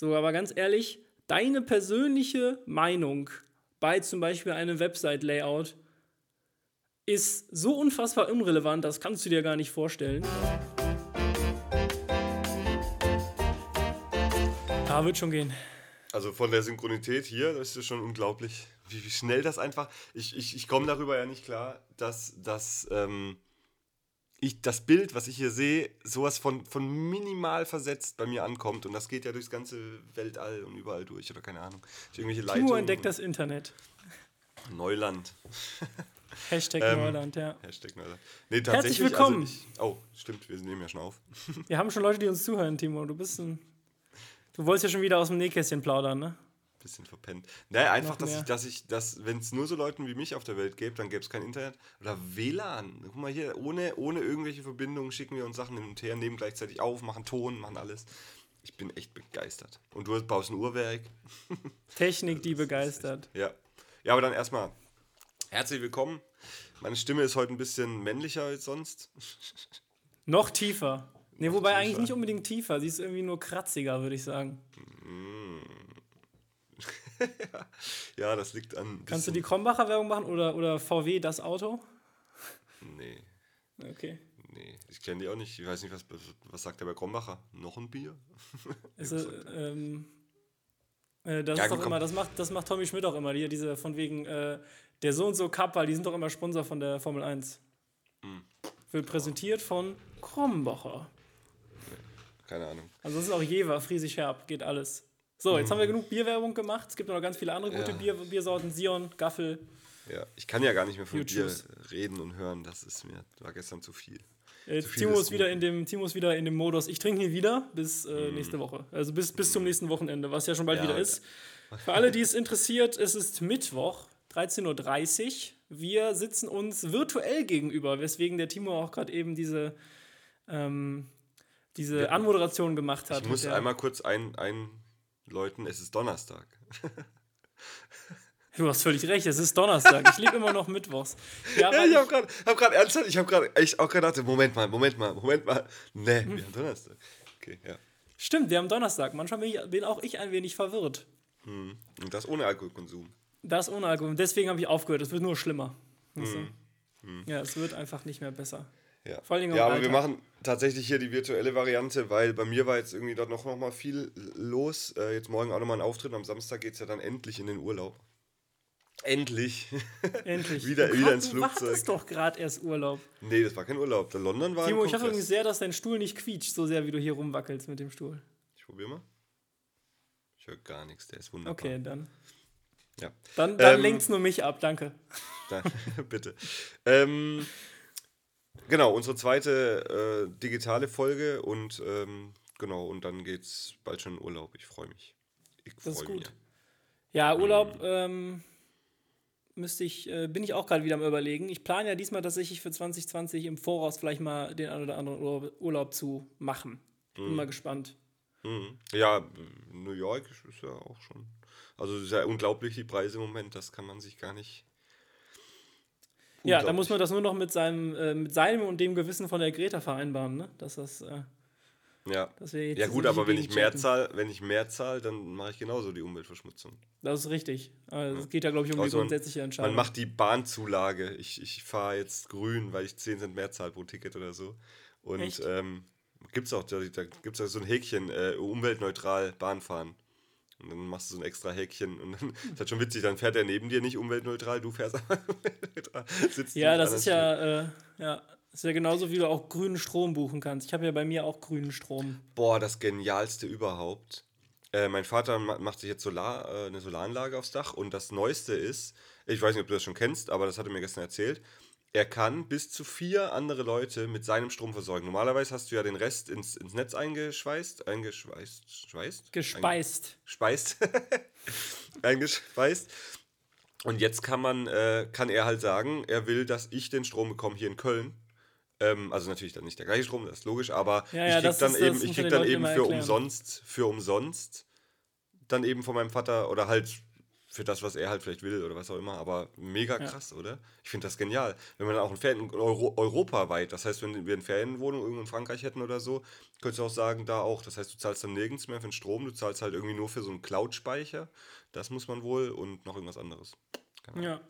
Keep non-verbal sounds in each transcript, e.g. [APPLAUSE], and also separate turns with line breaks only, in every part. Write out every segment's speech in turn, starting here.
So, aber ganz ehrlich, deine persönliche Meinung bei zum Beispiel einem Website-Layout ist so unfassbar unrelevant, das kannst du dir gar nicht vorstellen. Ja, wird schon gehen.
Also von der Synchronität hier, das ist schon unglaublich, wie, wie schnell das einfach. Ich, ich, ich komme darüber ja nicht klar, dass, dass ähm, ich das Bild, was ich hier sehe, sowas von, von minimal versetzt bei mir ankommt. Und das geht ja durchs ganze Weltall und überall durch, oder keine Ahnung. Durch irgendwelche
Timo entdeckt das Internet.
Neuland.
Hashtag
Ähm,
Neuland, ja.
Hashtag Neuland. Nee, tatsächlich,
willkommen.
Also ich, oh, stimmt, wir nehmen ja schon auf.
Wir haben schon Leute, die uns zuhören, Timo. Du bist ein. Du wolltest ja schon wieder aus dem Nähkästchen plaudern, ne?
Bisschen verpennt. Naja, einfach, dass ich, dass ich, dass, wenn es nur so Leuten wie mich auf der Welt gäbe, dann gäbe es kein Internet. Oder WLAN. Guck mal hier, ohne, ohne irgendwelche Verbindungen schicken wir uns Sachen hin und her, nehmen gleichzeitig auf, machen Ton, machen alles. Ich bin echt begeistert. Und du baust ein Uhrwerk. [LAUGHS]
Technik, die begeistert.
Ja. Ja, aber dann erstmal herzlich willkommen. Meine Stimme ist heute ein bisschen männlicher als sonst. [LAUGHS]
Noch tiefer. Ne, wobei
tiefer.
eigentlich nicht unbedingt tiefer. Sie ist irgendwie nur kratziger, würde ich sagen. [LAUGHS]
Ja, das liegt an.
Kannst du die Krombacher Werbung machen oder, oder VW das Auto?
Nee,
Okay.
nee. Ich kenne die auch nicht. Ich weiß nicht, was, was sagt der bei Krombacher? Noch ein Bier? [LAUGHS]
Ist, äh, ähm, äh, das
Ja,
ist doch immer, das macht, das macht Tommy Schmidt auch immer, die, diese von wegen äh, der so und so Cup, weil die sind doch immer Sponsor von der Formel 1.
Hm.
Wird präsentiert von Krombacher.
Keine Ahnung.
Ansonsten auch Jever, Friesig Herb, geht alles. So, jetzt haben wir genug Bierwerbung gemacht. Es gibt noch ganz viele andere gute
Mhm. Ja.
Bier, Biersorten. Sion, Gaffel.
Ja, ich kann ja gar nicht mehr von
You
dir
choose.
reden und hören. Das ist mir, war gestern zu viel. Viel
Timo ist wieder in dem Timo ist wieder in dem Modus. Ich trinke hier wieder bis äh,
Mhm.
nächste Woche. Also bis, bis zum nächsten Wochenende, was ja schon bald
Ja,
wieder ist. Für alle, die es interessiert, es ist Mittwoch, 13.30 Uhr. Wir sitzen uns virtuell gegenüber, weswegen der Timo auch gerade eben diese, ähm, diese Anmoderation gemacht hat.
Ich muss einmal kurz ein, einläuten, es ist Donnerstag.
Du hast völlig recht, es ist Donnerstag. Ich lebe immer noch mittwochs. Ja,
Ja, ich habe gerade hab grad ernsthaft, ich habe gerade echt auch gedacht, Moment mal, Moment mal, Moment mal. Nee,
Hm.
wir haben Donnerstag. Okay, ja.
Stimmt, wir haben Donnerstag. Manchmal bin, ich, bin auch ich ein wenig verwirrt.
Und das ohne Alkoholkonsum.
Das ohne Alkohol. Deswegen habe ich aufgehört. Es wird nur schlimmer. Weißt du? Ja, es wird einfach nicht mehr besser.
Ja,
Vor allen Dingen
ja aber wir
Alltag.
machen tatsächlich hier die virtuelle Variante, weil bei mir war jetzt irgendwie dort noch, noch mal viel los. Äh, jetzt morgen auch nochmal ein Auftritt. Am Samstag geht es ja dann endlich in den Urlaub. Endlich.
Endlich. [LAUGHS]
Wieder-
du
wieder ins
Du
Flugzeug.
hattest doch gerade erst Urlaub.
nee, das war kein Urlaub. Der London war
Timo, ich hoffe übrigens sehr, dass dein Stuhl nicht quietscht, so sehr wie du hier rumwackelst mit dem Stuhl.
Ich probiere mal. Ich höre gar nichts, der ist wunderbar.
Okay, dann.
Ja.
Dann, dann
Ähm,
lenkt's nur mich ab, danke.
Da, [LAUGHS] bitte. Ähm, genau, unsere zweite äh, digitale Folge und ähm, genau, und dann geht's bald schon in Urlaub. Ich freue mich. Ich
Das ist
freu
gut.
mich.
Ja, Urlaub ähm, müsste ich, äh, bin ich auch gerade wieder am überlegen. Ich plane ja diesmal tatsächlich für 2020 im Voraus vielleicht mal den einen oder anderen Urlaub, Urlaub zu machen. Ich bin mal gespannt.
Mhm. Ja, New York ist ja auch schon. Also es ist ja unglaublich, die Preise im Moment, das kann man sich gar nicht.
Ja, da muss man das nur noch mit seinem, äh, mit seinem und dem Gewissen von der Greta vereinbaren, ne? Dass das, äh,
Ja.
dass wir jetzt
Ja gut, aber wenn ich mehr zahle, wenn ich mehr zahle, dann mache ich genauso die Umweltverschmutzung.
Das ist richtig. Also, es geht ja, glaube ich, um die
Also man-
grundsätzliche Entscheidung.
Man macht die Bahnzulage. Ich, ich fahre jetzt grün, weil ich 10 Cent mehr zahle pro Ticket oder so. Und
Echt?
ähm, gibt es auch, da, da gibt es so ein Häkchen, äh, umweltneutral Bahn fahren. Und dann machst du so ein extra Häkchen und dann [LAUGHS] ist halt schon witzig, dann fährt er neben dir nicht umweltneutral, du fährst [LAUGHS] aber umweltneutral.
Ja, das ist ja, äh, ja, ist ja genauso, wie du auch grünen Strom buchen kannst. Ich habe ja bei mir auch grünen Strom.
Boah, das genialste überhaupt. Äh, mein Vater ma macht sich jetzt Solar, äh, eine Solaranlage aufs Dach und das Neueste ist, ich weiß nicht, ob du das schon kennst, aber das hat er mir gestern erzählt, er kann bis zu vier andere Leute mit seinem Strom versorgen. Normalerweise hast du ja den Rest ins, ins Netz eingeschweißt, eingeschweißt, schweißt?
Gespeist.
Speist. [LAUGHS] eingespeist. Und jetzt kann man, äh, kann er halt sagen, er will, dass ich den Strom bekomme hier in Köln. Ähm, also natürlich dann nicht der gleiche Strom, das ist logisch, aber
Ja,
ich
ja,
krieg
das
dann
ist-
eben, ich krieg dann eben für
erklären.
umsonst, für umsonst, dann eben von meinem Vater oder halt für das, was er halt vielleicht will oder was auch immer, aber mega krass, ja. oder? Ich finde das genial. Wenn man dann auch ein Ferien, Euro, europaweit, das heißt, wenn wir eine Ferienwohnung irgendwo in Frankreich hätten oder so, könntest du auch sagen, da auch. Das heißt, du zahlst dann nirgends mehr für den Strom, du zahlst halt irgendwie nur für so einen Cloud-Speicher. Das muss man wohl und noch irgendwas anderes.
Genau. Ja.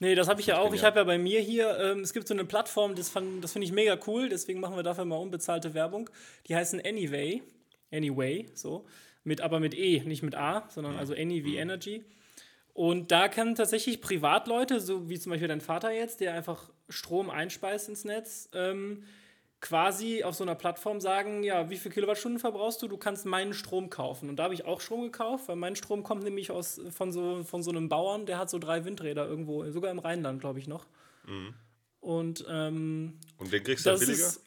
Nee, das habe ich ja auch. Ich habe ja bei mir hier, ähm, es gibt so eine Plattform, das, das finde ich mega cool, deswegen machen wir dafür mal unbezahlte Werbung. Die heißen Anyway. Anyway, so. Mit, aber mit E, nicht mit A, sondern also Any wie mhm. Energy. Und da können tatsächlich Privatleute, so wie zum Beispiel dein Vater jetzt, der einfach Strom einspeist ins Netz, ähm, quasi auf so einer Plattform sagen, ja, wie viele Kilowattstunden verbrauchst du? Du kannst meinen Strom kaufen. Und da habe ich auch Strom gekauft, weil mein Strom kommt nämlich aus, von, so, von so einem Bauern, der hat so drei Windräder irgendwo, sogar im Rheinland, glaube ich noch. Mhm. Und, ähm,
Und den kriegst du dann billiger? Ist,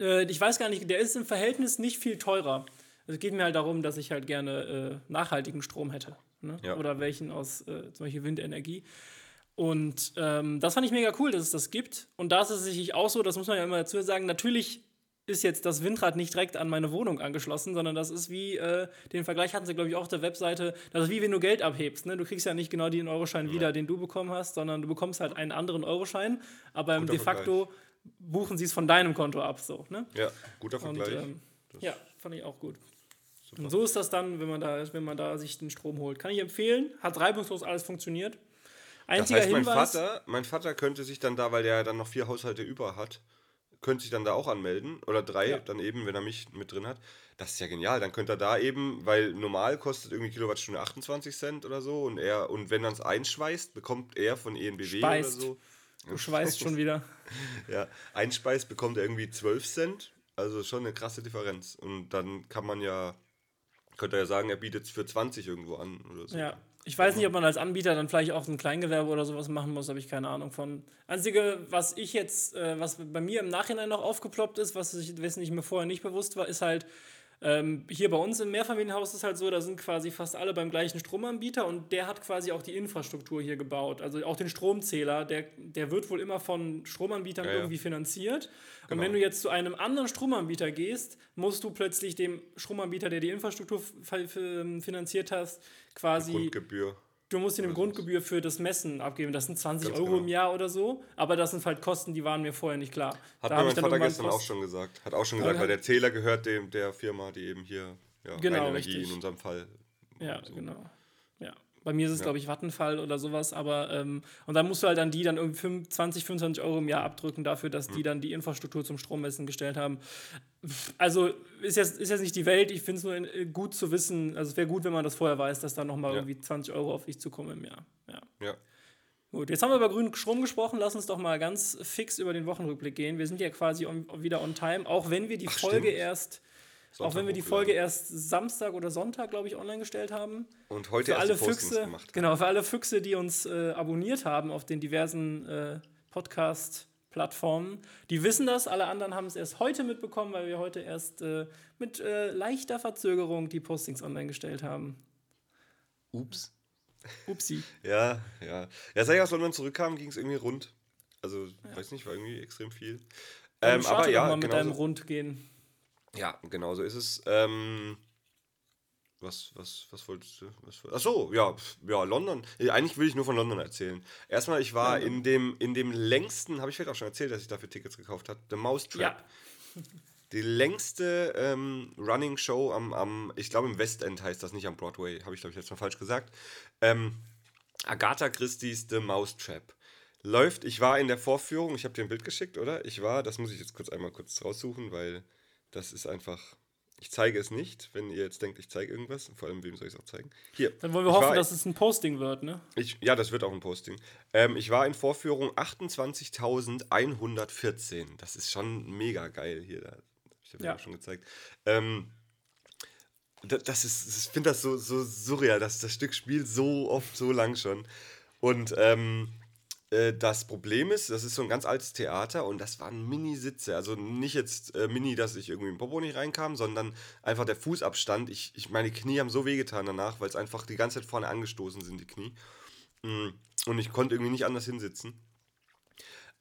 äh, ich weiß gar nicht, der ist im Verhältnis nicht viel teurer. Es geht mir halt darum, dass ich halt gerne äh, nachhaltigen Strom hätte ne? ja. oder welchen aus äh, zum Beispiel Windenergie. Und ähm, das fand ich mega cool, dass es das gibt. Und da ist es sicherlich auch so, das muss man ja immer dazu sagen, natürlich ist jetzt das Windrad nicht direkt an meine Wohnung angeschlossen, sondern das ist wie, äh, den Vergleich hatten sie, glaube ich, auch auf der Webseite, das ist wie wenn du Geld abhebst. Ne? Du kriegst ja nicht genau den Euroschein ja. wieder, den du bekommen hast, sondern du bekommst halt einen anderen Euroschein, aber guter de facto Vergleich. buchen sie es von deinem Konto ab. So, ne?
Ja, guter Vergleich. Und,
ähm, ja, fand ich auch gut. Super. Und so ist das dann, wenn man da, wenn man da sich den Strom holt. Kann ich empfehlen. Hat reibungslos alles funktioniert.
Einziger das heißt, mein Hinweis, Vater, mein Vater könnte sich dann da, weil der dann noch vier Haushalte über hat, könnte sich dann da auch anmelden. Oder drei, ja. dann eben, wenn er mich mit drin hat. Das ist ja genial. Dann könnte er da eben, weil normal kostet irgendwie Kilowattstunde 28 Cent oder so. Und er, und wenn er es einschweißt, bekommt er von ENBW Speist. oder so.
Du schweißt schon wieder. [LAUGHS]
ja, einspeist bekommt er irgendwie 12 Cent. Also schon eine krasse Differenz. Und dann kann man ja könnte er ja sagen, er bietet es für 20 irgendwo an oder so.
Ja. Ich weiß nicht, ob man als Anbieter dann vielleicht auch ein Kleingewerbe oder sowas machen muss, habe ich keine Ahnung von. Einzige, was ich jetzt, äh, was bei mir im Nachhinein noch aufgeploppt ist, was ich, wessen ich mir vorher nicht bewusst war, ist halt, ähm, hier bei uns im Mehrfamilienhaus ist es halt so, da sind quasi fast alle beim gleichen Stromanbieter und der hat quasi auch die Infrastruktur hier gebaut. Also auch den Stromzähler, der, der wird wohl immer von Stromanbietern ja, irgendwie finanziert. Genau. Und wenn du jetzt zu einem anderen Stromanbieter gehst, musst du plötzlich dem Stromanbieter, der die Infrastruktur finanziert hast, quasi.
Grundgebühr
Du musst eine Grundgebühr für das Messen abgeben. Das sind 20 Ganz Euro genau. im Jahr oder so. Aber das sind halt Kosten, die waren mir vorher nicht klar.
Hat da mir mein Vater gestern auch schon gesagt. Hat auch schon gesagt, weil der Zähler gehört dem der Firma, die eben hier ja,
genau,
Energie richtig. in unserem Fall.
Ja, so. genau. Bei mir ist es, ja. glaube ich, Vattenfall oder sowas, aber ähm, und dann musst du halt dann die dann irgendwie 20, 25 Euro im Jahr abdrücken dafür, dass die hm. dann die Infrastruktur zum Strommessen gestellt haben. Also ist jetzt, ist jetzt nicht die Welt, ich finde es nur äh, gut zu wissen, also es wäre gut, wenn man das vorher weiß, dass da nochmal ja. irgendwie 20 Euro auf dich zukommen im Jahr. Ja.
ja.
Gut, jetzt haben wir über grünen Strom gesprochen. Lass uns doch mal ganz fix über den Wochenrückblick gehen. Wir sind ja quasi on, wieder on time, auch wenn wir die Ach, Folge stimmt. erst Sonntag auch wenn wir die Folge erst Samstag oder Sonntag, glaube ich, online gestellt haben.
Und heute
für alle Füchse, gemacht. Genau, für alle Füchse, die uns äh, abonniert haben auf den diversen äh, Podcast-Plattformen, die wissen das. Alle anderen haben es erst heute mitbekommen, weil wir heute erst äh, mit äh, leichter Verzögerung die Postings online gestellt haben.
Ups.
Upsi. [LAUGHS]
ja, ja. Ja, sag ich, als London zurückkam, ging es irgendwie rund. Also, ja. weiß nicht, war irgendwie extrem viel.
Ähm, aber ja, mal mit deinem Rund gehen.
Ja, genau so ist es. Ähm, was, was, was wolltest du? Was, achso, ja, ja, London. Eigentlich will ich nur von London erzählen. Erstmal, ich war in dem, in dem längsten, habe ich vielleicht auch schon erzählt, dass ich dafür Tickets gekauft habe, The Mousetrap. Ja. [LAUGHS] Die längste ähm, Running Show am, am, ich glaube im Westend heißt das, nicht am Broadway, habe ich glaube ich jetzt mal falsch gesagt. Ähm, Agatha Christie's The Mousetrap. Läuft, ich war in der Vorführung, ich habe dir ein Bild geschickt, oder? Ich war, das muss ich jetzt kurz einmal kurz raussuchen, weil das ist einfach. Ich zeige es nicht, wenn ihr jetzt denkt, ich zeige irgendwas. Vor allem, wem soll ich es auch zeigen? Hier.
Dann wollen wir hoffen, war, dass es ein Posting wird, ne?
Ich, ja, das wird auch ein Posting. Ähm, ich war in Vorführung 28.114. Das ist schon mega geil hier. Da, ich habe ja. schon gezeigt. Ähm, das ist, ich finde das so, so surreal, dass das Stück spielt so oft, so lang schon. Und ähm, äh, das Problem ist, das ist so ein ganz altes Theater und das waren Mini-Sitze. Also nicht jetzt äh, Mini, dass ich irgendwie im Popo nicht reinkam, sondern einfach der Fußabstand. Ich, ich meine Knie haben so wehgetan danach, weil es einfach die ganze Zeit vorne angestoßen sind, die Knie. Mm, und ich konnte irgendwie nicht anders hinsitzen.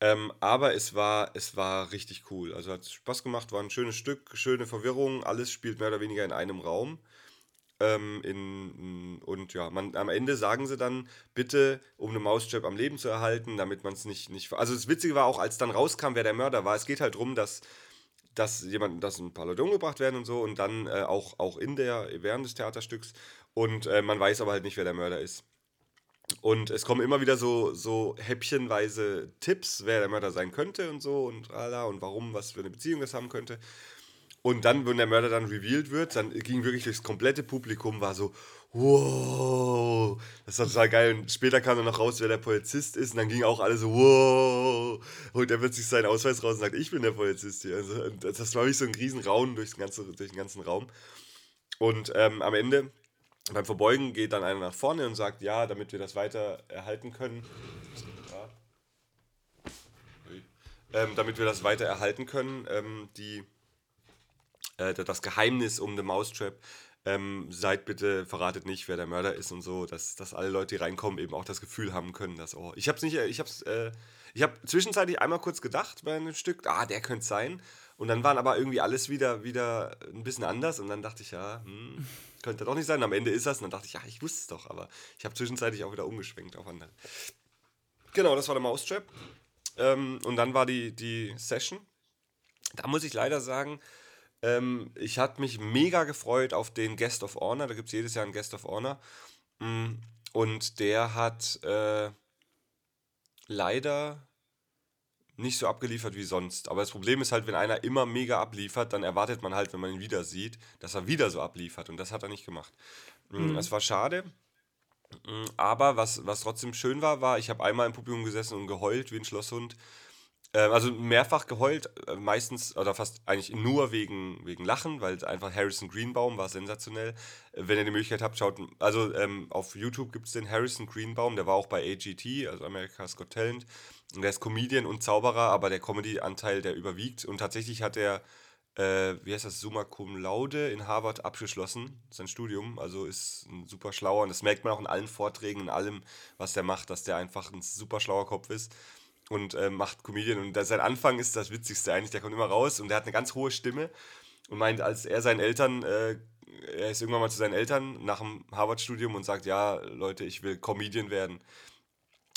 Ähm, aber es war, es war richtig cool. Also hat Spaß gemacht, war ein schönes Stück, schöne Verwirrung. Alles spielt mehr oder weniger in einem Raum. Ähm, in, und ja, man, am Ende sagen sie dann, bitte, um eine Maustrap am Leben zu erhalten, damit man es nicht, nicht. Also das Witzige war auch, als dann rauskam, wer der Mörder war, es geht halt darum, dass, dass jemand, dass ein paar Leute umgebracht werden und so und dann äh, auch, auch in der, während des Theaterstücks. Und äh, man weiß aber halt nicht, wer der Mörder ist. Und es kommen immer wieder so, so häppchenweise Tipps, wer der Mörder sein könnte und so und und warum, was für eine Beziehung das haben könnte. Und dann, wenn der Mörder dann revealed wird, dann ging wirklich durchs komplette Publikum, war so, wow, das war total geil. Und später kam dann noch raus, wer der Polizist ist. Und dann gingen auch alle so, wow. Und er wird sich seinen Ausweis raus und sagt, ich bin der Polizist hier. Also, das war wie so ein Riesenraum durch den ganzen, durch den ganzen Raum. Und ähm, am Ende, beim Verbeugen, geht dann einer nach vorne und sagt, ja, damit wir das weiter erhalten können. Ja. Ähm, damit wir das weiter erhalten können, ähm, die äh, das Geheimnis um The Mousetrap. Ähm, seid bitte, verratet nicht, wer der Mörder ist und so, dass, dass alle Leute, die reinkommen, eben auch das Gefühl haben können, dass, oh, ich hab's nicht, ich hab's, äh, ich hab zwischenzeitlich einmal kurz gedacht bei einem Stück, ah, der könnte sein. Und dann waren aber irgendwie alles wieder, wieder ein bisschen anders und dann dachte ich, ja, hm, könnte doch nicht sein. Am Ende ist das und dann dachte ich, ja, ich wusste es doch, aber ich habe zwischenzeitlich auch wieder umgeschwenkt auf andere. Genau, das war der Mousetrap. Ähm, und dann war die, die Session. Da muss ich leider sagen, ähm, ich hatte mich mega gefreut auf den Guest of Honor. Da gibt es jedes Jahr einen Guest of Honor. Mm, und der hat äh, leider nicht so abgeliefert wie sonst. Aber das Problem ist halt, wenn einer immer mega abliefert, dann erwartet man halt, wenn man ihn wieder sieht, dass er wieder so abliefert. Und das hat er nicht gemacht. Mm, mhm. Das war schade. Mm, aber was, was trotzdem schön war, war, ich habe einmal im Publikum gesessen und geheult wie ein Schlosshund. Ähm, also mehrfach geheult, äh, meistens oder fast eigentlich nur wegen, wegen Lachen, weil einfach Harrison Greenbaum war sensationell. Äh, wenn ihr die Möglichkeit habt, schaut, also ähm, auf YouTube gibt es den Harrison Greenbaum, der war auch bei AGT, also America's Got Talent. Und der ist Comedian und Zauberer, aber der Comedy-Anteil, der überwiegt. Und tatsächlich hat er, äh, wie heißt das, Summa Cum Laude in Harvard abgeschlossen, sein Studium. Also ist ein super schlauer und das merkt man auch in allen Vorträgen, in allem, was der macht, dass der einfach ein super schlauer Kopf ist und äh, macht Comedian. Und sein Anfang ist das Witzigste eigentlich. Der kommt immer raus und der hat eine ganz hohe Stimme und meint, als er seinen Eltern, äh, er ist irgendwann mal zu seinen Eltern nach dem Harvard-Studium und sagt, ja, Leute, ich will Comedian werden.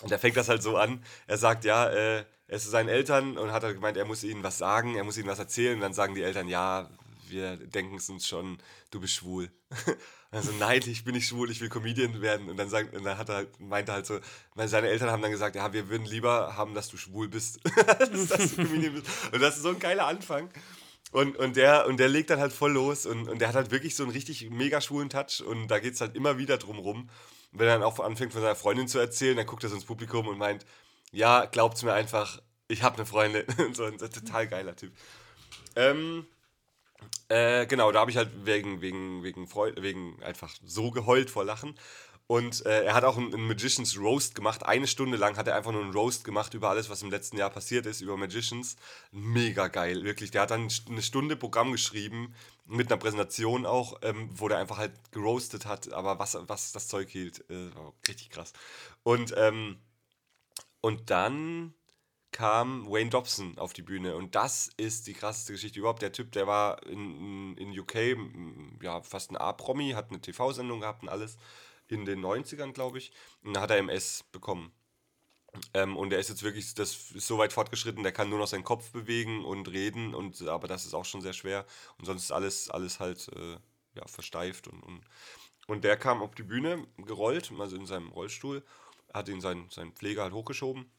Und er fängt das halt so an. Er sagt, ja, äh, er ist zu seinen Eltern und hat halt gemeint, er muss ihnen was sagen, er muss ihnen was erzählen. Und dann sagen die Eltern, ja, wir denken es uns schon, du bist schwul. [LAUGHS] Also nein, ich bin nicht schwul, ich will Comedian werden. Und dann, sagt, und dann hat er halt, meinte halt so, weil seine Eltern haben dann gesagt, ja, wir würden lieber haben, dass du schwul bist, [LAUGHS] als dass du Comedian bist. Und das ist so ein geiler Anfang. Und, und, der, und der legt dann halt voll los und, und der hat halt wirklich so einen richtig mega schwulen Touch und da geht es halt immer wieder drum rum. Und wenn er dann auch anfängt von seiner Freundin zu erzählen, dann guckt er so ins Publikum und meint, ja, glaubt's mir einfach, ich habe eine Freundin. und [LAUGHS] so ein total geiler Typ. Ähm, äh, genau, da habe ich halt wegen, wegen, wegen, Freude, wegen einfach so geheult vor Lachen. Und äh, er hat auch einen, Magicians Roast gemacht. Eine Stunde lang hat er einfach nur einen Roast gemacht über alles, was im letzten Jahr passiert ist, über Magicians. Mega geil, wirklich. Der hat dann eine Stunde Programm geschrieben, mit einer Präsentation auch, ähm, wo der einfach halt geroastet hat, aber was, was das Zeug hielt. Äh, richtig krass. Und, ähm, und dann kam Wayne Dobson auf die Bühne. Und das ist die krasseste Geschichte überhaupt. Der Typ, der war in, in UK ja, fast ein A-Promi, hat eine TV-Sendung gehabt und alles. In den 90ern, glaube ich. Und da hat er MS bekommen. Ähm, und er ist jetzt wirklich, das ist so weit fortgeschritten, der kann nur noch seinen Kopf bewegen und reden, und, aber das ist auch schon sehr schwer. Und sonst ist alles, alles halt äh, ja, versteift. Und, und, und der kam auf die Bühne gerollt, also in seinem Rollstuhl, hat ihn sein, sein Pfleger halt hochgeschoben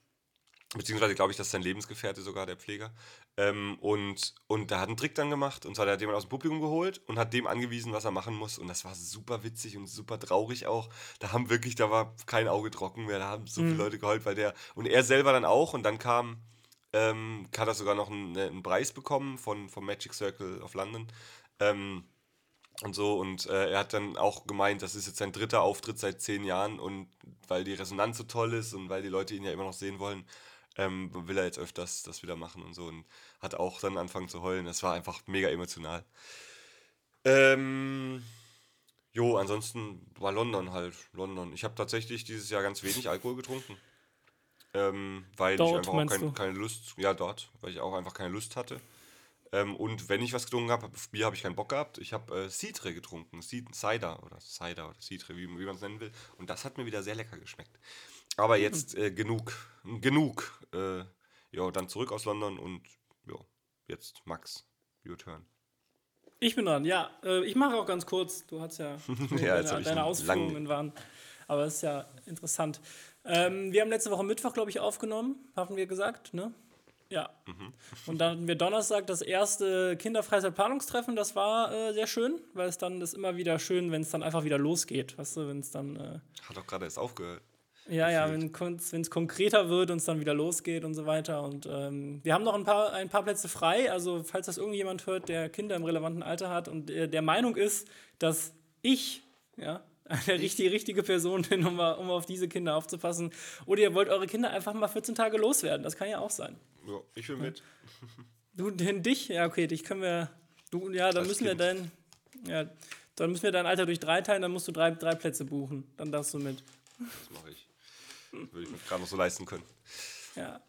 Beziehungsweise glaube ich, das ist sein Lebensgefährte sogar, der Pfleger. Ähm, und, und da hat einen Trick dann gemacht. Und zwar der hat jemand aus dem Publikum geholt und hat dem angewiesen, was er machen muss. Und das war super witzig und super traurig auch. Da haben wirklich, da war kein Auge trocken mehr. Da haben so viele mhm. Leute geheult, weil der. Und er selber dann auch. Und dann kam, ähm, hat er sogar noch einen, einen Preis bekommen von, vom Magic Circle of London. Ähm, und so. Und äh, er hat dann auch gemeint, das ist jetzt sein dritter Auftritt seit zehn Jahren. Und weil die Resonanz so toll ist und weil die Leute ihn ja immer noch sehen wollen, ähm, will er jetzt öfters das wieder machen und so und hat auch dann angefangen zu heulen. Das war einfach mega emotional. Ähm, jo, ansonsten war London halt, London. Ich habe tatsächlich dieses Jahr ganz wenig Alkohol getrunken. Ähm, weil dort, ich einfach auch kein, keine Lust, ja dort, weil ich auch einfach keine Lust hatte. Ähm, und wenn ich was getrunken habe, auf Bier habe ich keinen Bock gehabt. Ich habe äh, Citre getrunken, Cider oder Cider oder Citre, wie, wie man es nennen will. Und das hat mir wieder sehr lecker geschmeckt. Aber jetzt äh, genug, genug. Äh, ja, dann zurück aus London und ja, jetzt Max, your turn.
Ich bin dran, ja. Äh, ich mache auch ganz kurz. Du hast ja, [LAUGHS]
Ja,
deine, deine Ausführungen waren. Aber es ist ja interessant. Ähm, wir haben letzte Woche Mittwoch, glaube ich, aufgenommen, haben wir gesagt, ne? Ja.
Mhm.
Und dann hatten wir Donnerstag das erste Kinderfreizeit-Planungstreffen. Das war äh, sehr schön, weil es dann ist immer wieder schön, wenn es dann einfach wieder losgeht. Weißt du, wenn es dann. Äh,
Hat doch gerade erst aufgehört.
Ja, ja, wenn es konkreter wird und es dann wieder losgeht und so weiter. Und ähm, wir haben noch ein paar, ein paar Plätze frei. Also, falls das irgendjemand hört, der Kinder im relevanten Alter hat und äh, der Meinung ist, dass ich, ja, [LAUGHS] eine richtige, richtige Person bin, um, um auf diese Kinder aufzupassen. Oder ihr wollt eure Kinder einfach mal 14 Tage loswerden. Das kann ja auch sein.
Ja, ich will mit. [LAUGHS]
Du, den dich? Ja, okay, dich können wir. Du, ja, dann
Als
müssen wir
Kind.
dein. Ja, dann müssen wir dein Alter durch drei teilen, dann musst du drei, drei Plätze buchen. Dann darfst du mit.
Das mache ich. Würde ich mir gerade noch so leisten können.
Ja.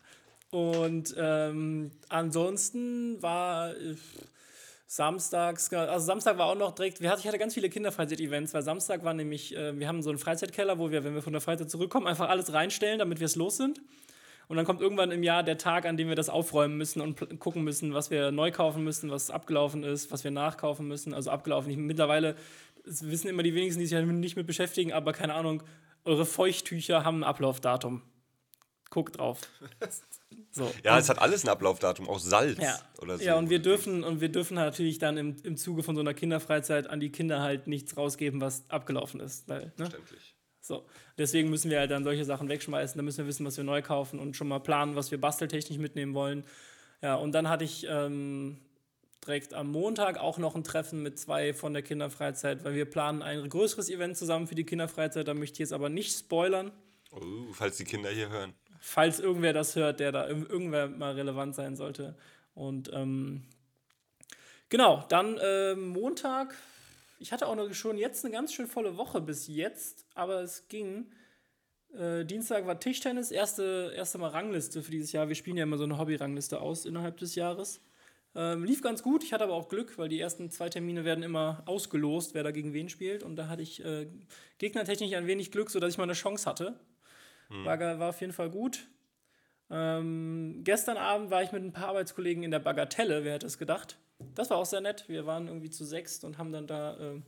Und ähm, ansonsten war äh, samstags, also Samstag war auch noch direkt, ich hatte ganz viele Kinderfreizeit-Events, weil Samstag war nämlich, äh, wir haben so einen Freizeitkeller, wo wir, wenn wir von der Freizeit zurückkommen, einfach alles reinstellen, damit wir es los sind. Und dann kommt irgendwann im Jahr der Tag, an dem wir das aufräumen müssen und gucken müssen, was wir neu kaufen müssen, was abgelaufen ist, was wir nachkaufen müssen. Also abgelaufen. Ich, mittlerweile wissen immer die wenigsten, die sich nicht mit beschäftigen, aber keine Ahnung, eure Feuchttücher haben ein Ablaufdatum. Guckt drauf. [LAUGHS] So.
Ja, es hat alles ein Ablaufdatum, auch Salz
Ja.
oder so.
ja, und wir dürfen und wir dürfen natürlich dann im, im Zuge von so einer Kinderfreizeit an die Kinder halt nichts rausgeben, was abgelaufen ist. Weil, ne? So. Deswegen müssen wir halt dann solche Sachen wegschmeißen. Da müssen wir wissen, was wir neu kaufen und schon mal planen, was wir basteltechnisch mitnehmen wollen. Ja, und dann hatte ich ähm, direkt am Montag auch noch ein Treffen mit zwei von der Kinderfreizeit, weil wir planen ein größeres Event zusammen für die Kinderfreizeit. Da möchte ich jetzt aber nicht spoilern.
Oh, falls die Kinder hier hören.
falls irgendwer das hört, der da ir- irgendwer mal relevant sein sollte. Und ähm, genau, dann ähm, Montag. Ich hatte auch noch schon jetzt eine ganz schön volle Woche bis jetzt, aber es ging. Äh, Dienstag war Tischtennis, erste, erste Mal Rangliste für dieses Jahr. Wir spielen ja immer so eine Hobby-Rangliste aus innerhalb des Jahres. Ähm, lief ganz gut, ich hatte aber auch Glück, weil die ersten zwei Termine werden immer ausgelost, wer da gegen wen spielt. Und da hatte ich äh, gegnertechnisch ein wenig Glück, sodass ich mal eine Chance hatte. War, ge- war auf jeden Fall gut. Ähm, gestern Abend war ich mit ein paar Arbeitskollegen in der Bagatelle, wer hätte es gedacht. Das war auch sehr nett. Wir waren irgendwie zu sechst und haben dann da äh,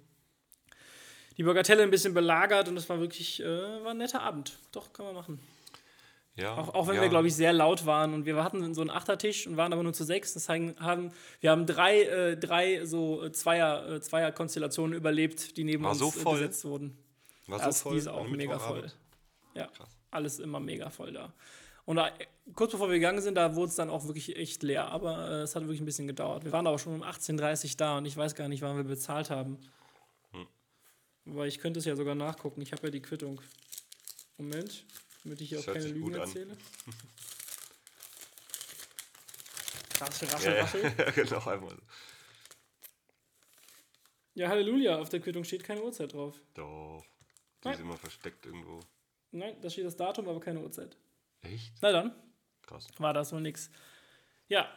die Bagatelle ein bisschen belagert und es war wirklich äh, war ein netter Abend. Doch, kann man machen.
Ja,
Auch, auch wenn
ja.
wir, glaube ich, sehr laut waren und wir hatten so einen Achtertisch und waren aber nur zu sechs. Das heißt, haben, wir haben drei, äh, drei so äh, Zweier, äh, Zweier-Konstellationen überlebt, die neben
War
uns
so
äh,
voll?
besetzt wurden.
War so voll.
die ist auch mega voll. Ja,
Krass.
alles immer mega voll da. Und da, kurz bevor wir gegangen sind, da wurde es dann auch wirklich echt leer. Aber äh, es hat wirklich ein bisschen gedauert. Wir waren aber schon um 18.30 Uhr da und ich weiß gar nicht, wann wir bezahlt haben.
Hm.
Aber ich könnte es ja sogar nachgucken. Ich habe ja die Quittung. Moment, damit ich hier auch
Das hört
keine Lügen erzähle. Raschel, raschel, [LAUGHS]
Ja, ja. genau, einmal. so.
Ja, Halleluja, auf der Quittung steht keine Uhrzeit drauf.
Doch. Die
Nein.
ist immer versteckt irgendwo.
Nein, da steht das Datum, aber keine Uhrzeit.
Echt?
Na dann,
Krass.
war das wohl nix. Ja.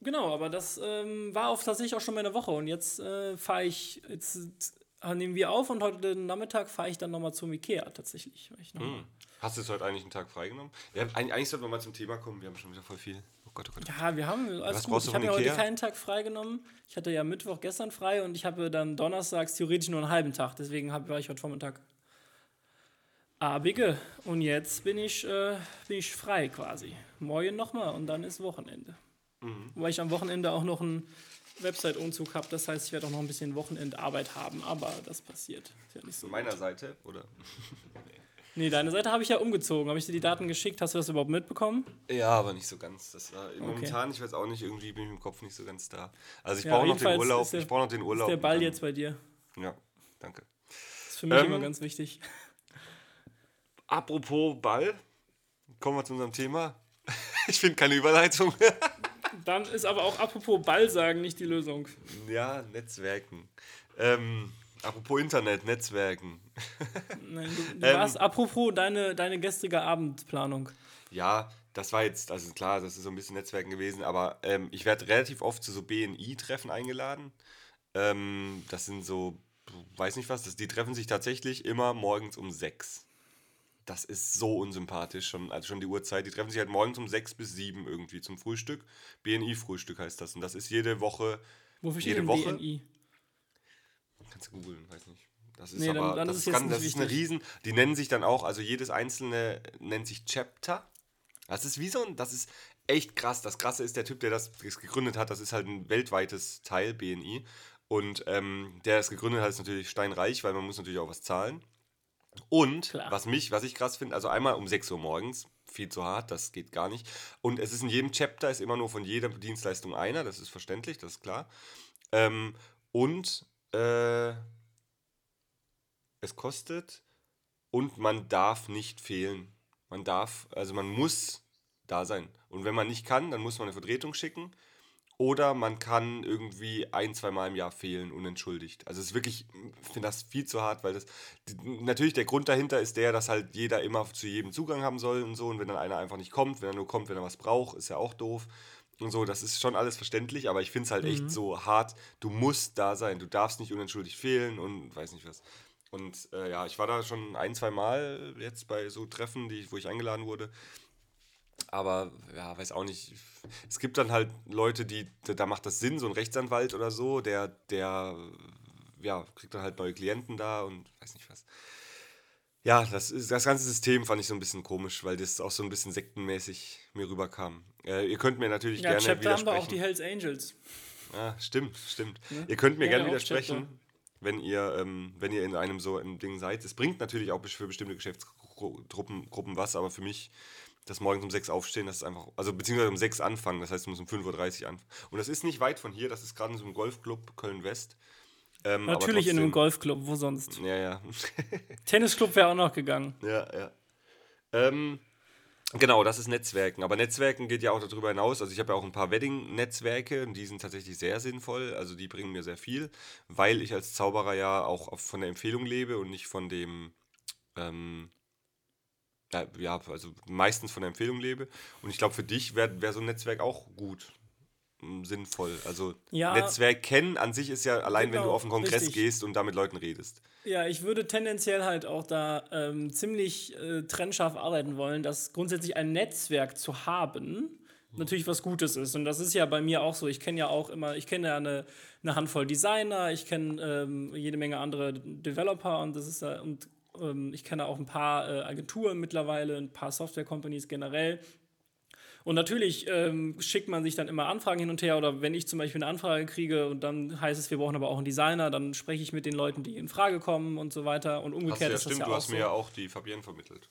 Genau, aber das ähm, war auch tatsächlich auch schon meine Woche. Und jetzt äh, fahre ich, jetzt nehmen wir auf und heute Nachmittag fahre ich dann nochmal zum Ikea tatsächlich.
Hm. Hast du jetzt heute eigentlich einen Tag freigenommen? Ja, eigentlich, sollten wir mal zum Thema kommen. Wir haben schon wieder voll viel. Oh Gott, oh Gott.
Ja, wir haben alles
Was
gut.
brauchst du
Ich habe mir heute keinen Tag freigenommen. Ich hatte ja Mittwoch gestern frei und ich habe dann donnerstags theoretisch nur einen halben Tag. Deswegen war ich heute Vormittag abige. Und jetzt bin ich, äh, bin ich frei quasi. Morgen nochmal und dann ist Wochenende.
Mhm.
Weil ich am Wochenende auch noch einen Website-Umzug habe. Das heißt, ich werde auch noch ein bisschen Wochenendarbeit haben. Aber das passiert. Ist ja nicht so.
Zu meiner Seite, oder? [LAUGHS]
Nee, deine Seite habe ich ja umgezogen. Habe ich dir die Daten geschickt? Hast du das überhaupt mitbekommen?
Ja, aber nicht so ganz. Das war momentan, ich weiß auch nicht, irgendwie bin ich im Kopf nicht so ganz da. Also ich
Ja,
brauche noch den Urlaub.
der-
ich brauche noch den Urlaub.
Ist der Ball jetzt bei dir?
Ja, danke.
Das ist für mich
Ähm,
immer ganz wichtig.
Apropos Ball, kommen wir zu unserem Thema. [LAUGHS] Ich finde keine Überleitung. [LAUGHS]
Dann ist aber auch apropos Ball sagen nicht die Lösung.
ja, Netzwerken. Ähm, apropos Internet, Netzwerken.
Nein, du, du [LAUGHS]
Ähm,
warst apropos deine, deine gestrige Abendplanung.
Ja, das war jetzt, also klar, das ist so ein bisschen Netzwerken gewesen, aber ähm, ich werde relativ oft zu so BNI-Treffen eingeladen. Ähm, das sind so, weiß nicht was, das, die treffen sich tatsächlich immer morgens um sechs. Das ist so unsympathisch, schon, also schon die Uhrzeit. Die treffen sich halt morgens um sechs bis sieben irgendwie zum Frühstück. BNI-Frühstück heißt das. Und das ist jede Woche.
Wofür steht
jede
denn
Woche.
BNI?
Kannst du googeln, weiß nicht. Das ist
Nee, dann-
aber,
dann
das,
ist jetzt
das ist eine. Riesen, die nennen sich dann auch, also jedes einzelne nennt sich Chapter. Das ist wie so ein, das ist echt krass. Das Krasse ist, der Typ, der das gegründet hat, das ist halt ein weltweites Teil, BNI. Und ähm, der das gegründet hat, ist natürlich steinreich, weil man muss natürlich auch was zahlen. Und
Klar.
was mich, was ich krass finde, also einmal um 6 Uhr morgens, viel zu hart, das geht gar nicht. Und es ist in jedem Chapter ist immer nur von jeder Dienstleistung einer, das ist verständlich, das ist klar. Ähm, und äh, es kostet und man darf nicht fehlen. Man darf, also man muss da sein. Und wenn man nicht kann, dann muss man eine Vertretung schicken. Oder man kann irgendwie ein, zwei Mal im Jahr fehlen, unentschuldigt. Also es ist wirklich, ich finde das viel zu hart, weil das, natürlich der Grund dahinter ist der, dass halt jeder immer zu jedem Zugang haben soll und so. Und wenn dann einer einfach nicht kommt, wenn er nur kommt, wenn er was braucht, ist ja auch doof. Und so, das ist schon alles verständlich, aber ich finde es halt echt so hart. Du musst da sein, du darfst nicht unentschuldigt fehlen und weiß nicht was. Und äh, ja, ich war da schon ein, zwei Mal jetzt bei so Treffen, die, wo ich eingeladen wurde. Aber ja, weiß auch nicht. Es gibt dann halt Leute, die, da macht das Sinn, so ein Rechtsanwalt oder so, der, der, ja, kriegt dann halt neue Klienten da und weiß nicht was. Ja, das, ist, das ganze System fand ich so ein bisschen komisch, weil das auch so ein bisschen sektenmäßig mir rüberkam. Äh, ihr könnt mir natürlich
Ja,
gerne
Chapter haben wir
widersprechen.
auch die Hells Angels.
Ja, stimmt, stimmt. Ihr könnt mir
Ja,
gerne
ja, auch
widersprechen,
Chapter.
wenn ihr, ähm, wenn ihr in einem so einem Ding seid. Es bringt natürlich auch für bestimmte Geschäftsgruppen Gruppen was, aber für mich, das morgens um sechs aufstehen, das ist einfach, also beziehungsweise um sechs anfangen, das heißt, du musst um 5.30 Uhr anfangen. Und das ist nicht weit von hier, das ist gerade in so einem Golfclub Köln-West. Ähm,
Natürlich in einem
trotzdem-
Golfclub, wo sonst?
Ja, ja. [LAUGHS] [LAUGHS]
Tennisclub wäre auch noch gegangen.
Ja, ja. Ähm, genau, das ist Netzwerken. Aber Netzwerken geht ja auch darüber hinaus. Also ich habe ja auch ein paar Wedding-Netzwerke und die sind tatsächlich sehr sinnvoll. Also die bringen mir sehr viel, weil ich als Zauberer ja auch von der Empfehlung lebe und nicht von dem, ähm, ja, ja, also meistens von der Empfehlung lebe. Und ich glaube, für dich wäre wär so ein Netzwerk auch gut. mm, Sinnvoll. Also
Ja.
Netzwerk kennen an sich ist ja allein, wenn du
Genau,
auf einen Kongress
richtig.
gehst und da mit Leuten redest.
Ja, ich würde tendenziell halt auch da ähm, ziemlich äh, trennscharf arbeiten wollen, dass grundsätzlich ein Netzwerk zu haben natürlich was Gutes ist. Und das ist ja bei mir auch so. Ich kenne ja auch immer, ich kenne ja eine, eine Handvoll Designer, ich kenne ähm, jede Menge andere Developer und das ist ja, und ich kenne auch ein paar äh, Agenturen mittlerweile, ein paar Software-Companies generell. Und natürlich ähm, schickt man sich dann immer Anfragen hin und her. Oder wenn ich zum Beispiel eine Anfrage kriege und dann heißt es, wir brauchen aber auch einen Designer, dann spreche ich mit den Leuten, die in Frage kommen und so weiter. Und
Hast du
umgekehrt
ja
ist das
stimmt,
ja
du hast
so.
mir ja auch die Fabienne vermittelt.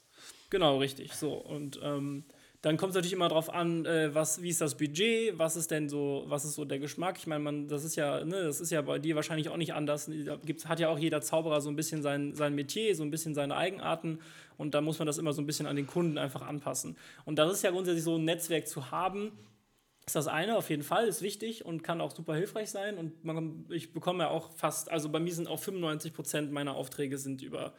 Genau, richtig. So. Und ähm, dann kommt es natürlich immer darauf an, äh, was, wie ist das Budget, was ist denn so, was ist so der Geschmack. Ich meine, das ist ja, ne, das ist ja bei dir wahrscheinlich auch nicht anders. Da gibt's, hat ja auch jeder Zauberer so ein bisschen sein, sein Metier, so ein bisschen seine Eigenarten. Und da muss man das immer so ein bisschen an den Kunden einfach anpassen. Und das ist ja grundsätzlich so ein Netzwerk zu haben, ist das eine auf jeden Fall, ist wichtig und kann auch super hilfreich sein. Und man, ich bekomme ja auch fast, also bei mir sind auch 95 Prozent meiner Aufträge sind über,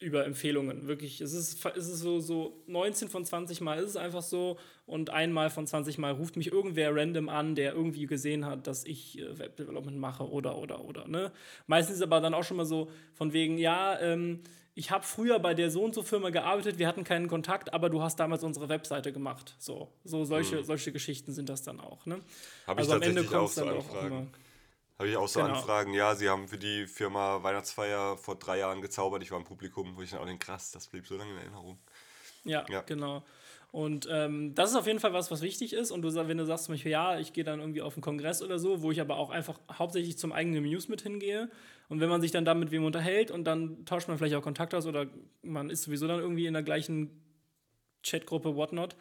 über Empfehlungen. Wirklich, es ist, es ist so, so 19 von 20 Mal ist es einfach so und einmal von 20 Mal ruft mich irgendwer random an, der irgendwie gesehen hat, dass ich äh, Webdevelopment mache oder, oder, oder. Ne? Meistens ist aber dann auch schon mal so von wegen, ja, ähm, ich habe früher bei der so und so Firma gearbeitet, wir hatten keinen Kontakt, aber du hast damals unsere Webseite gemacht. So, so solche, solche Geschichten sind das dann auch. Ne?
Habe ich
Also am Ende
auch
kommt's
so
dann
Anfragen.
immer.
Habe ich auch so
Genau.
Anfragen, ja, sie haben für die Firma Weihnachtsfeier vor drei Jahren gezaubert, ich war im Publikum, wo ich dann auch denke, krass, das blieb so lange in Erinnerung.
Ja,
Ja.
genau. Und ähm, das ist auf jeden Fall was, was wichtig ist. Und du, wenn du sagst zum Beispiel, ja, ich gehe dann irgendwie auf einen Kongress oder so, wo ich aber auch einfach hauptsächlich zum eigenen News mit hingehe. Und wenn man sich dann da mit wem unterhält und dann tauscht man vielleicht auch Kontakt aus oder man ist sowieso dann irgendwie in der gleichen Chatgruppe, whatnot.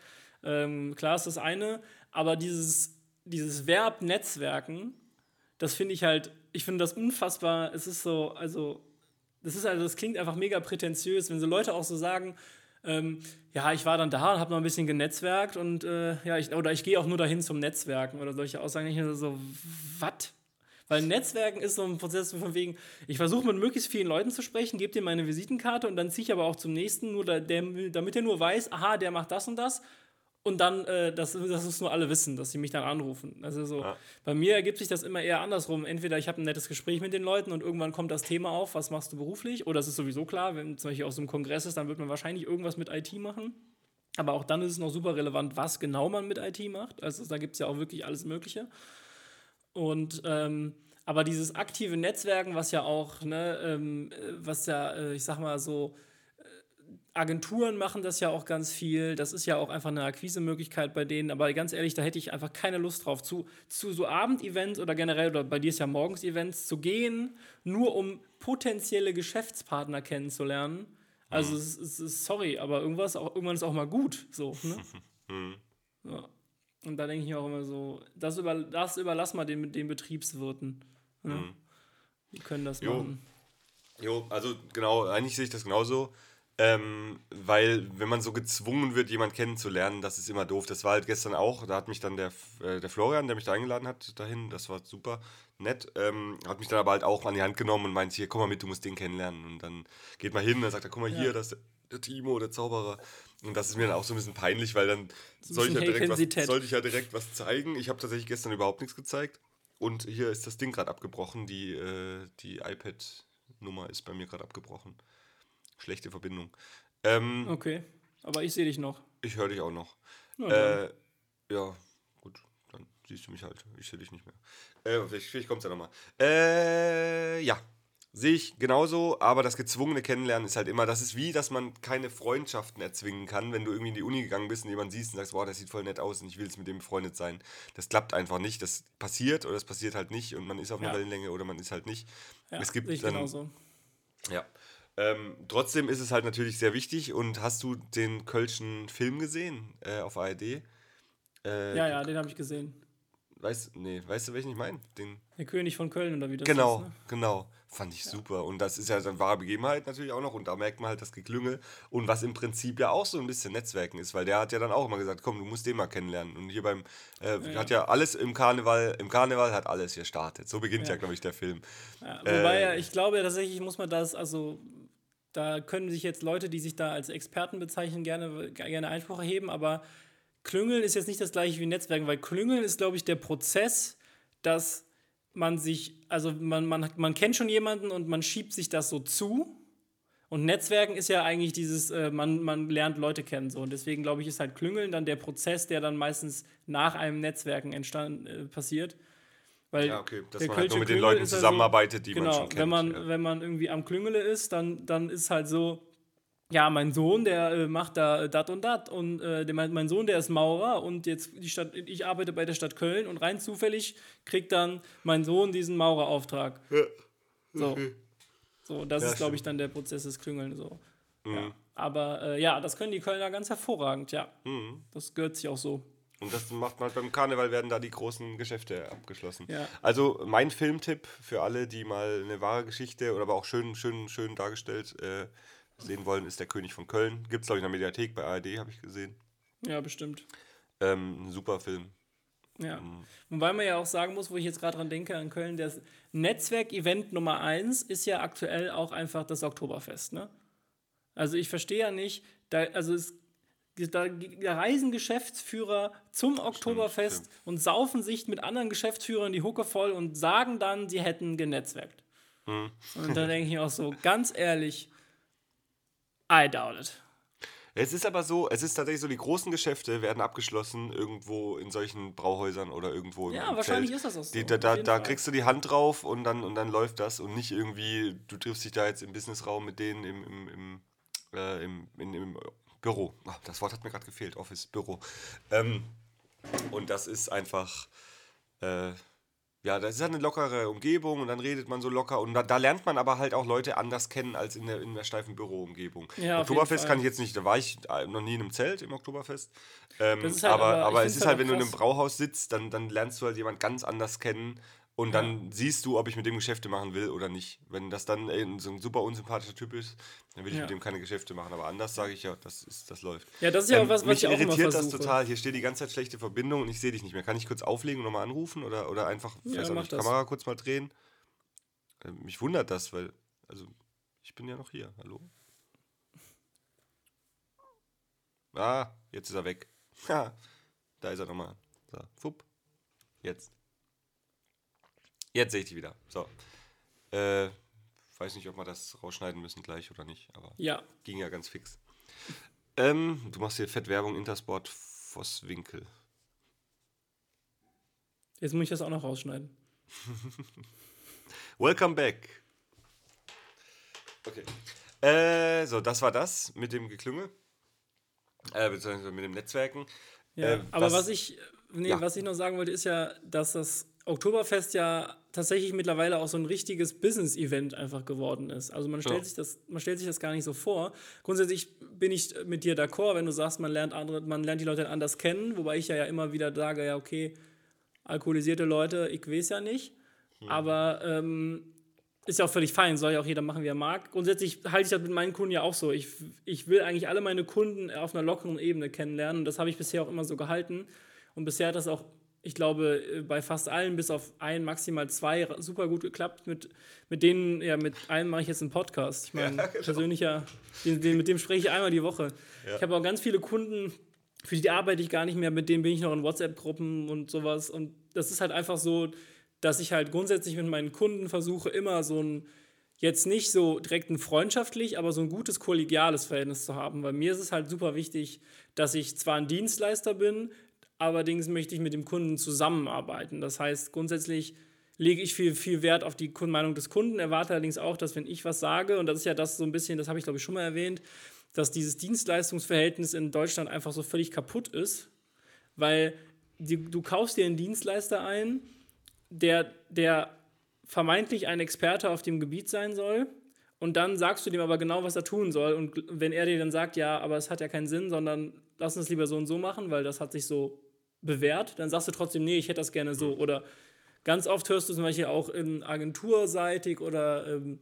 Ähm, klar ist das eine, aber dieses, dieses Verb Netzwerken, das finde ich halt, ich finde das unfassbar, es ist so, also, das ist also, das klingt einfach mega prätentiös, wenn so Leute auch so sagen, ähm, ja, ich war dann da und habe noch ein bisschen genetzwerkt und äh, ja, ich, oder ich gehe auch nur dahin zum Netzwerken oder solche Aussagen. Ich mir so, was? Weil Netzwerken ist so ein Prozess von wegen, ich versuche mit möglichst vielen Leuten zu sprechen, gebe dir meine Visitenkarte und dann ziehe ich aber auch zum nächsten, nur da, der, damit er nur weiß, aha, der macht das und das. Und dann, äh, dass, dass es nur alle wissen, dass sie mich dann anrufen. Also so,
Ja.
bei mir ergibt sich das immer eher andersrum. Entweder ich habe ein nettes Gespräch mit den Leuten und irgendwann kommt das Thema auf, was machst du beruflich? Oder es ist sowieso klar, wenn zum Beispiel auf so einem Kongress ist, dann wird man wahrscheinlich irgendwas mit IT machen. Aber auch dann ist es noch super relevant, was genau man mit IT macht. Also da gibt es ja auch wirklich alles Mögliche. Und ähm, aber dieses aktive Netzwerken, was ja auch, ne, ähm, äh, was ja, äh, ich sag mal so, Agenturen machen das ja auch ganz viel. Das ist ja auch einfach eine Akquisemöglichkeit bei denen. Aber ganz ehrlich, da hätte ich einfach keine Lust drauf, zu, zu so Abendevents oder generell, oder bei dir ist ja morgens Events, zu gehen, nur um potenzielle Geschäftspartner kennenzulernen. Also, es, ist- es ist, sorry, aber irgendwas auch, irgendwann ist auch mal gut. So, ne? [LAUGHS]
Mhm.
Ja. Und da denke ich auch immer so, das, über, das überlass mal den, den Betriebswirten. Ne? Die können das
Mhm. Jo.
machen.
Jo, also genau, eigentlich sehe ich das genauso. Ähm, weil, wenn man so gezwungen wird, jemanden kennenzulernen, das ist immer doof. Das war halt gestern auch. Da hat mich dann der, äh, der Florian, der mich da eingeladen hat, dahin, das war super nett, ähm, hat mich dann aber halt auch an die Hand genommen und meint, hier, komm mal mit, du musst den kennenlernen. Und dann geht mal hin, dann sagt er, guck mal hier,
Ja.
das ist der Timo, der Zauberer. Und das ist mir dann auch so ein bisschen peinlich, weil dann soll ich, ja direkt was, sollte ich ja direkt was zeigen. Ich habe tatsächlich gestern überhaupt nichts gezeigt. Und hier ist das Ding gerade abgebrochen. Die, äh, die iPad-Nummer ist bei mir gerade abgebrochen. Schlechte Verbindung. Ähm,
Okay, aber ich sehe dich noch.
Ich höre dich auch noch. Äh, ja, gut, dann siehst du mich halt. Ich sehe dich nicht mehr. Äh, vielleicht vielleicht kommt es ja nochmal. Äh, ja. Sehe ich genauso, aber das gezwungene Kennenlernen ist halt immer, das ist wie, dass man keine Freundschaften erzwingen kann, wenn du irgendwie in die Uni gegangen bist und jemanden siehst und sagst, boah, das sieht voll nett aus und ich will jetzt mit dem befreundet sein. Das klappt einfach nicht. Das passiert oder das passiert halt nicht und man ist auf einer
Ja.
Wellenlänge oder man ist halt nicht.
ja,
es gibt dann-
genauso.
Ja. Ähm, trotzdem ist es halt natürlich sehr wichtig. Und hast du den Kölschen Film gesehen äh, auf ARD? Äh,
Ja, ja, den habe ich gesehen.
Weißt, nee, weißt du, welchen ich meine? Den.
Der König von Köln oder wie das
Genau,
ist. Ne?
genau. Fand ich super. Und das ist ja dann wahre Begebenheit natürlich auch noch. Und da merkt man halt das Geklüngel. Und was im Prinzip ja auch so ein bisschen Netzwerken ist, weil der hat ja dann auch immer gesagt, komm, du musst den mal kennenlernen. Und hier beim, äh,
Ja.
hat ja alles im Karneval, im Karneval hat alles gestartet. So beginnt ja,
Ja.
glaube ich, der Film.
Ja, wobei,
Äh,
ja, ich glaube tatsächlich muss man das, also da können sich jetzt Leute, die sich da als Experten bezeichnen, gerne, gerne Einspruch erheben, aber Klüngeln ist jetzt nicht das gleiche wie Netzwerken, weil Klüngeln ist, glaube ich, der Prozess, dass man sich, also man, man, man kennt schon jemanden und man schiebt sich das so zu. Und Netzwerken ist ja eigentlich dieses, äh, man, man lernt Leute kennen so. Und deswegen glaube ich, ist halt Klüngeln dann der Prozess, der dann meistens nach einem Netzwerken entstanden äh, passiert. Weil
Ja, okay. Dass
der
man halt nur mit den Leuten
ja
zusammenarbeitet, die man
genau,
schon kennt.
wenn man,
ja.
wenn man irgendwie am Klüngele ist, dann, dann ist halt so, ja, mein Sohn, der äh, macht da dat und dat und äh, der, mein, mein Sohn, der ist Maurer und jetzt die Stadt, ich arbeite bei der Stadt Köln und rein zufällig kriegt dann mein Sohn diesen Maurerauftrag. So. So, das
Ja,
ist, glaube ich, dann der Prozess des Klüngeln so.
Mhm.
Ja. Aber äh, ja, das können die Kölner ganz hervorragend, ja.
Mhm.
Das gehört sich auch so.
Und das macht man halt beim Karneval werden da die großen Geschäfte abgeschlossen.
Ja.
Also mein Filmtipp für alle, die mal eine wahre Geschichte oder aber auch schön, schön, schön dargestellt äh, sehen wollen, ist der König von Köln. Gibt es, glaube ich, in der Mediathek bei ARD, habe ich gesehen.
Ja, bestimmt.
Ähm, ein super Film.
Ja.
Mhm.
Wobei man ja auch sagen muss, wo ich jetzt gerade dran denke, an Köln, das Netzwerk-Event Nummer eins ist ja aktuell auch einfach das Oktoberfest, ne? Also ich verstehe ja nicht, da, also es, da, da reisen Geschäftsführer zum Oktoberfest
stimmt.
und saufen sich mit anderen Geschäftsführern die Hucke voll und sagen dann, sie hätten genetzwerkt.
Mhm.
Und da denke ich auch so, ganz ehrlich, I doubt it.
Es ist aber so, es ist tatsächlich so, die großen Geschäfte werden abgeschlossen irgendwo in solchen Brauhäusern oder irgendwo im,
Ja,
im
wahrscheinlich
Zelt.
ist das auch so.
Die, da da, da kriegst du die Hand drauf und dann, und dann läuft das und nicht irgendwie, du triffst dich da jetzt im Businessraum mit denen im, im, im, äh, im, in, im Büro. Ach, das Wort hat mir gerade gefehlt, Office, Büro. Ähm, und das ist einfach, äh, ja, das ist halt eine lockere Umgebung und dann redet man so locker und da, da lernt man aber halt auch Leute anders kennen als in der, in der steifen Büroumgebung.
Ja,
Oktoberfest kann ich jetzt nicht, da war ich äh, noch nie in einem Zelt im Oktoberfest. Ähm,
halt
aber
aber-
aber es ist
halt
halt, wenn du in einem
krass.
Brauhaus sitzt, dann, dann lernst du halt jemand ganz anders kennen und dann siehst du, ob ich mit dem Geschäfte machen will oder nicht. Wenn das dann äh, so ein super unsympathischer Typ ist, dann will ich
Ja.
mit dem keine Geschäfte machen. Aber anders sage ich ja, das, ist, das läuft.
Ja, das ist ja auch
Ähm,
was, was
mich
ich auch
irritiert das total. Hier steht die ganze Zeit schlechte Verbindung und ich sehe dich nicht mehr. Kann ich kurz auflegen und nochmal anrufen oder, oder einfach
Ja,
vielleicht auch
das.
Kamera kurz mal drehen? Ähm, mich wundert das, weil, also, ich bin ja noch hier. Hallo? Ah, jetzt ist er weg. [LAUGHS] Ha, da ist er nochmal. So, fupp. Jetzt. Jetzt sehe ich dich wieder. So. Äh, weiß nicht, ob wir das rausschneiden müssen gleich oder nicht, aber
Ja.
ging ja ganz fix. Ähm, du machst hier Fettwerbung Intersport Vosswinkel.
Jetzt muss ich das auch noch rausschneiden. [LAUGHS]
Welcome back. Okay. Äh, so, das war das mit dem Geklüngel. Äh, beziehungsweise mit dem Netzwerken.
Ja,
Äh,
aber
was-
was, ich, nee,
Ja.
was ich noch sagen wollte, ist ja, dass das Oktoberfest ja tatsächlich mittlerweile auch so ein richtiges Business-Event einfach geworden ist. Also man stellt,
Ja.
sich das, man stellt sich das gar nicht so vor. Grundsätzlich bin ich mit dir d'accord, wenn du sagst, man lernt andere, man lernt die Leute anders kennen, wobei ich ja, ja immer wieder sage, ja, okay, alkoholisierte Leute, ich weiß ja nicht. Aber ähm, ist ja auch völlig fein, soll ja auch jeder machen, wie er mag. Grundsätzlich halte ich das mit meinen Kunden ja auch so. Ich, ich will eigentlich alle meine Kunden auf einer lockeren Ebene kennenlernen und das habe ich bisher auch immer so gehalten. Und bisher hat das auch, ich glaube, äh, bei fast allen, bis auf ein, maximal zwei, super gut geklappt. Mit, mit denen, ja, mit einem mache ich jetzt einen Podcast. Ich meine, [LAUGHS]
Ja, genau.
persönlicher, den, den, mit dem spreche ich einmal die Woche.
Ja.
Ich habe auch ganz viele Kunden, für die arbeite ich gar nicht mehr, mit denen bin ich noch in WhatsApp-Gruppen und sowas. Und das ist halt einfach so, dass ich halt grundsätzlich mit meinen Kunden versuche, immer so ein, jetzt nicht so direkt ein freundschaftlich, aber so ein gutes kollegiales Verhältnis zu haben. Weil mir ist es halt super wichtig, dass ich zwar ein Dienstleister bin, allerdings möchte ich mit dem Kunden zusammenarbeiten. Das heißt, grundsätzlich lege ich viel, viel Wert auf die Meinung des Kunden, erwarte allerdings auch, dass wenn ich was sage, und das ist ja das so ein bisschen, das habe ich glaube ich schon mal erwähnt, dass dieses Dienstleistungsverhältnis in Deutschland einfach so völlig kaputt ist, weil die, du kaufst dir einen Dienstleister ein, der, der vermeintlich ein Experte auf dem Gebiet sein soll. Und dann sagst du dem aber genau, was er tun soll. Und wenn er dir dann sagt, ja, aber es hat ja keinen Sinn, sondern lass uns lieber so und so machen, weil das hat sich so bewährt, dann sagst du trotzdem, nee, ich hätte das gerne so. Oder ganz oft hörst du zum Beispiel auch in agenturseitig oder ähm,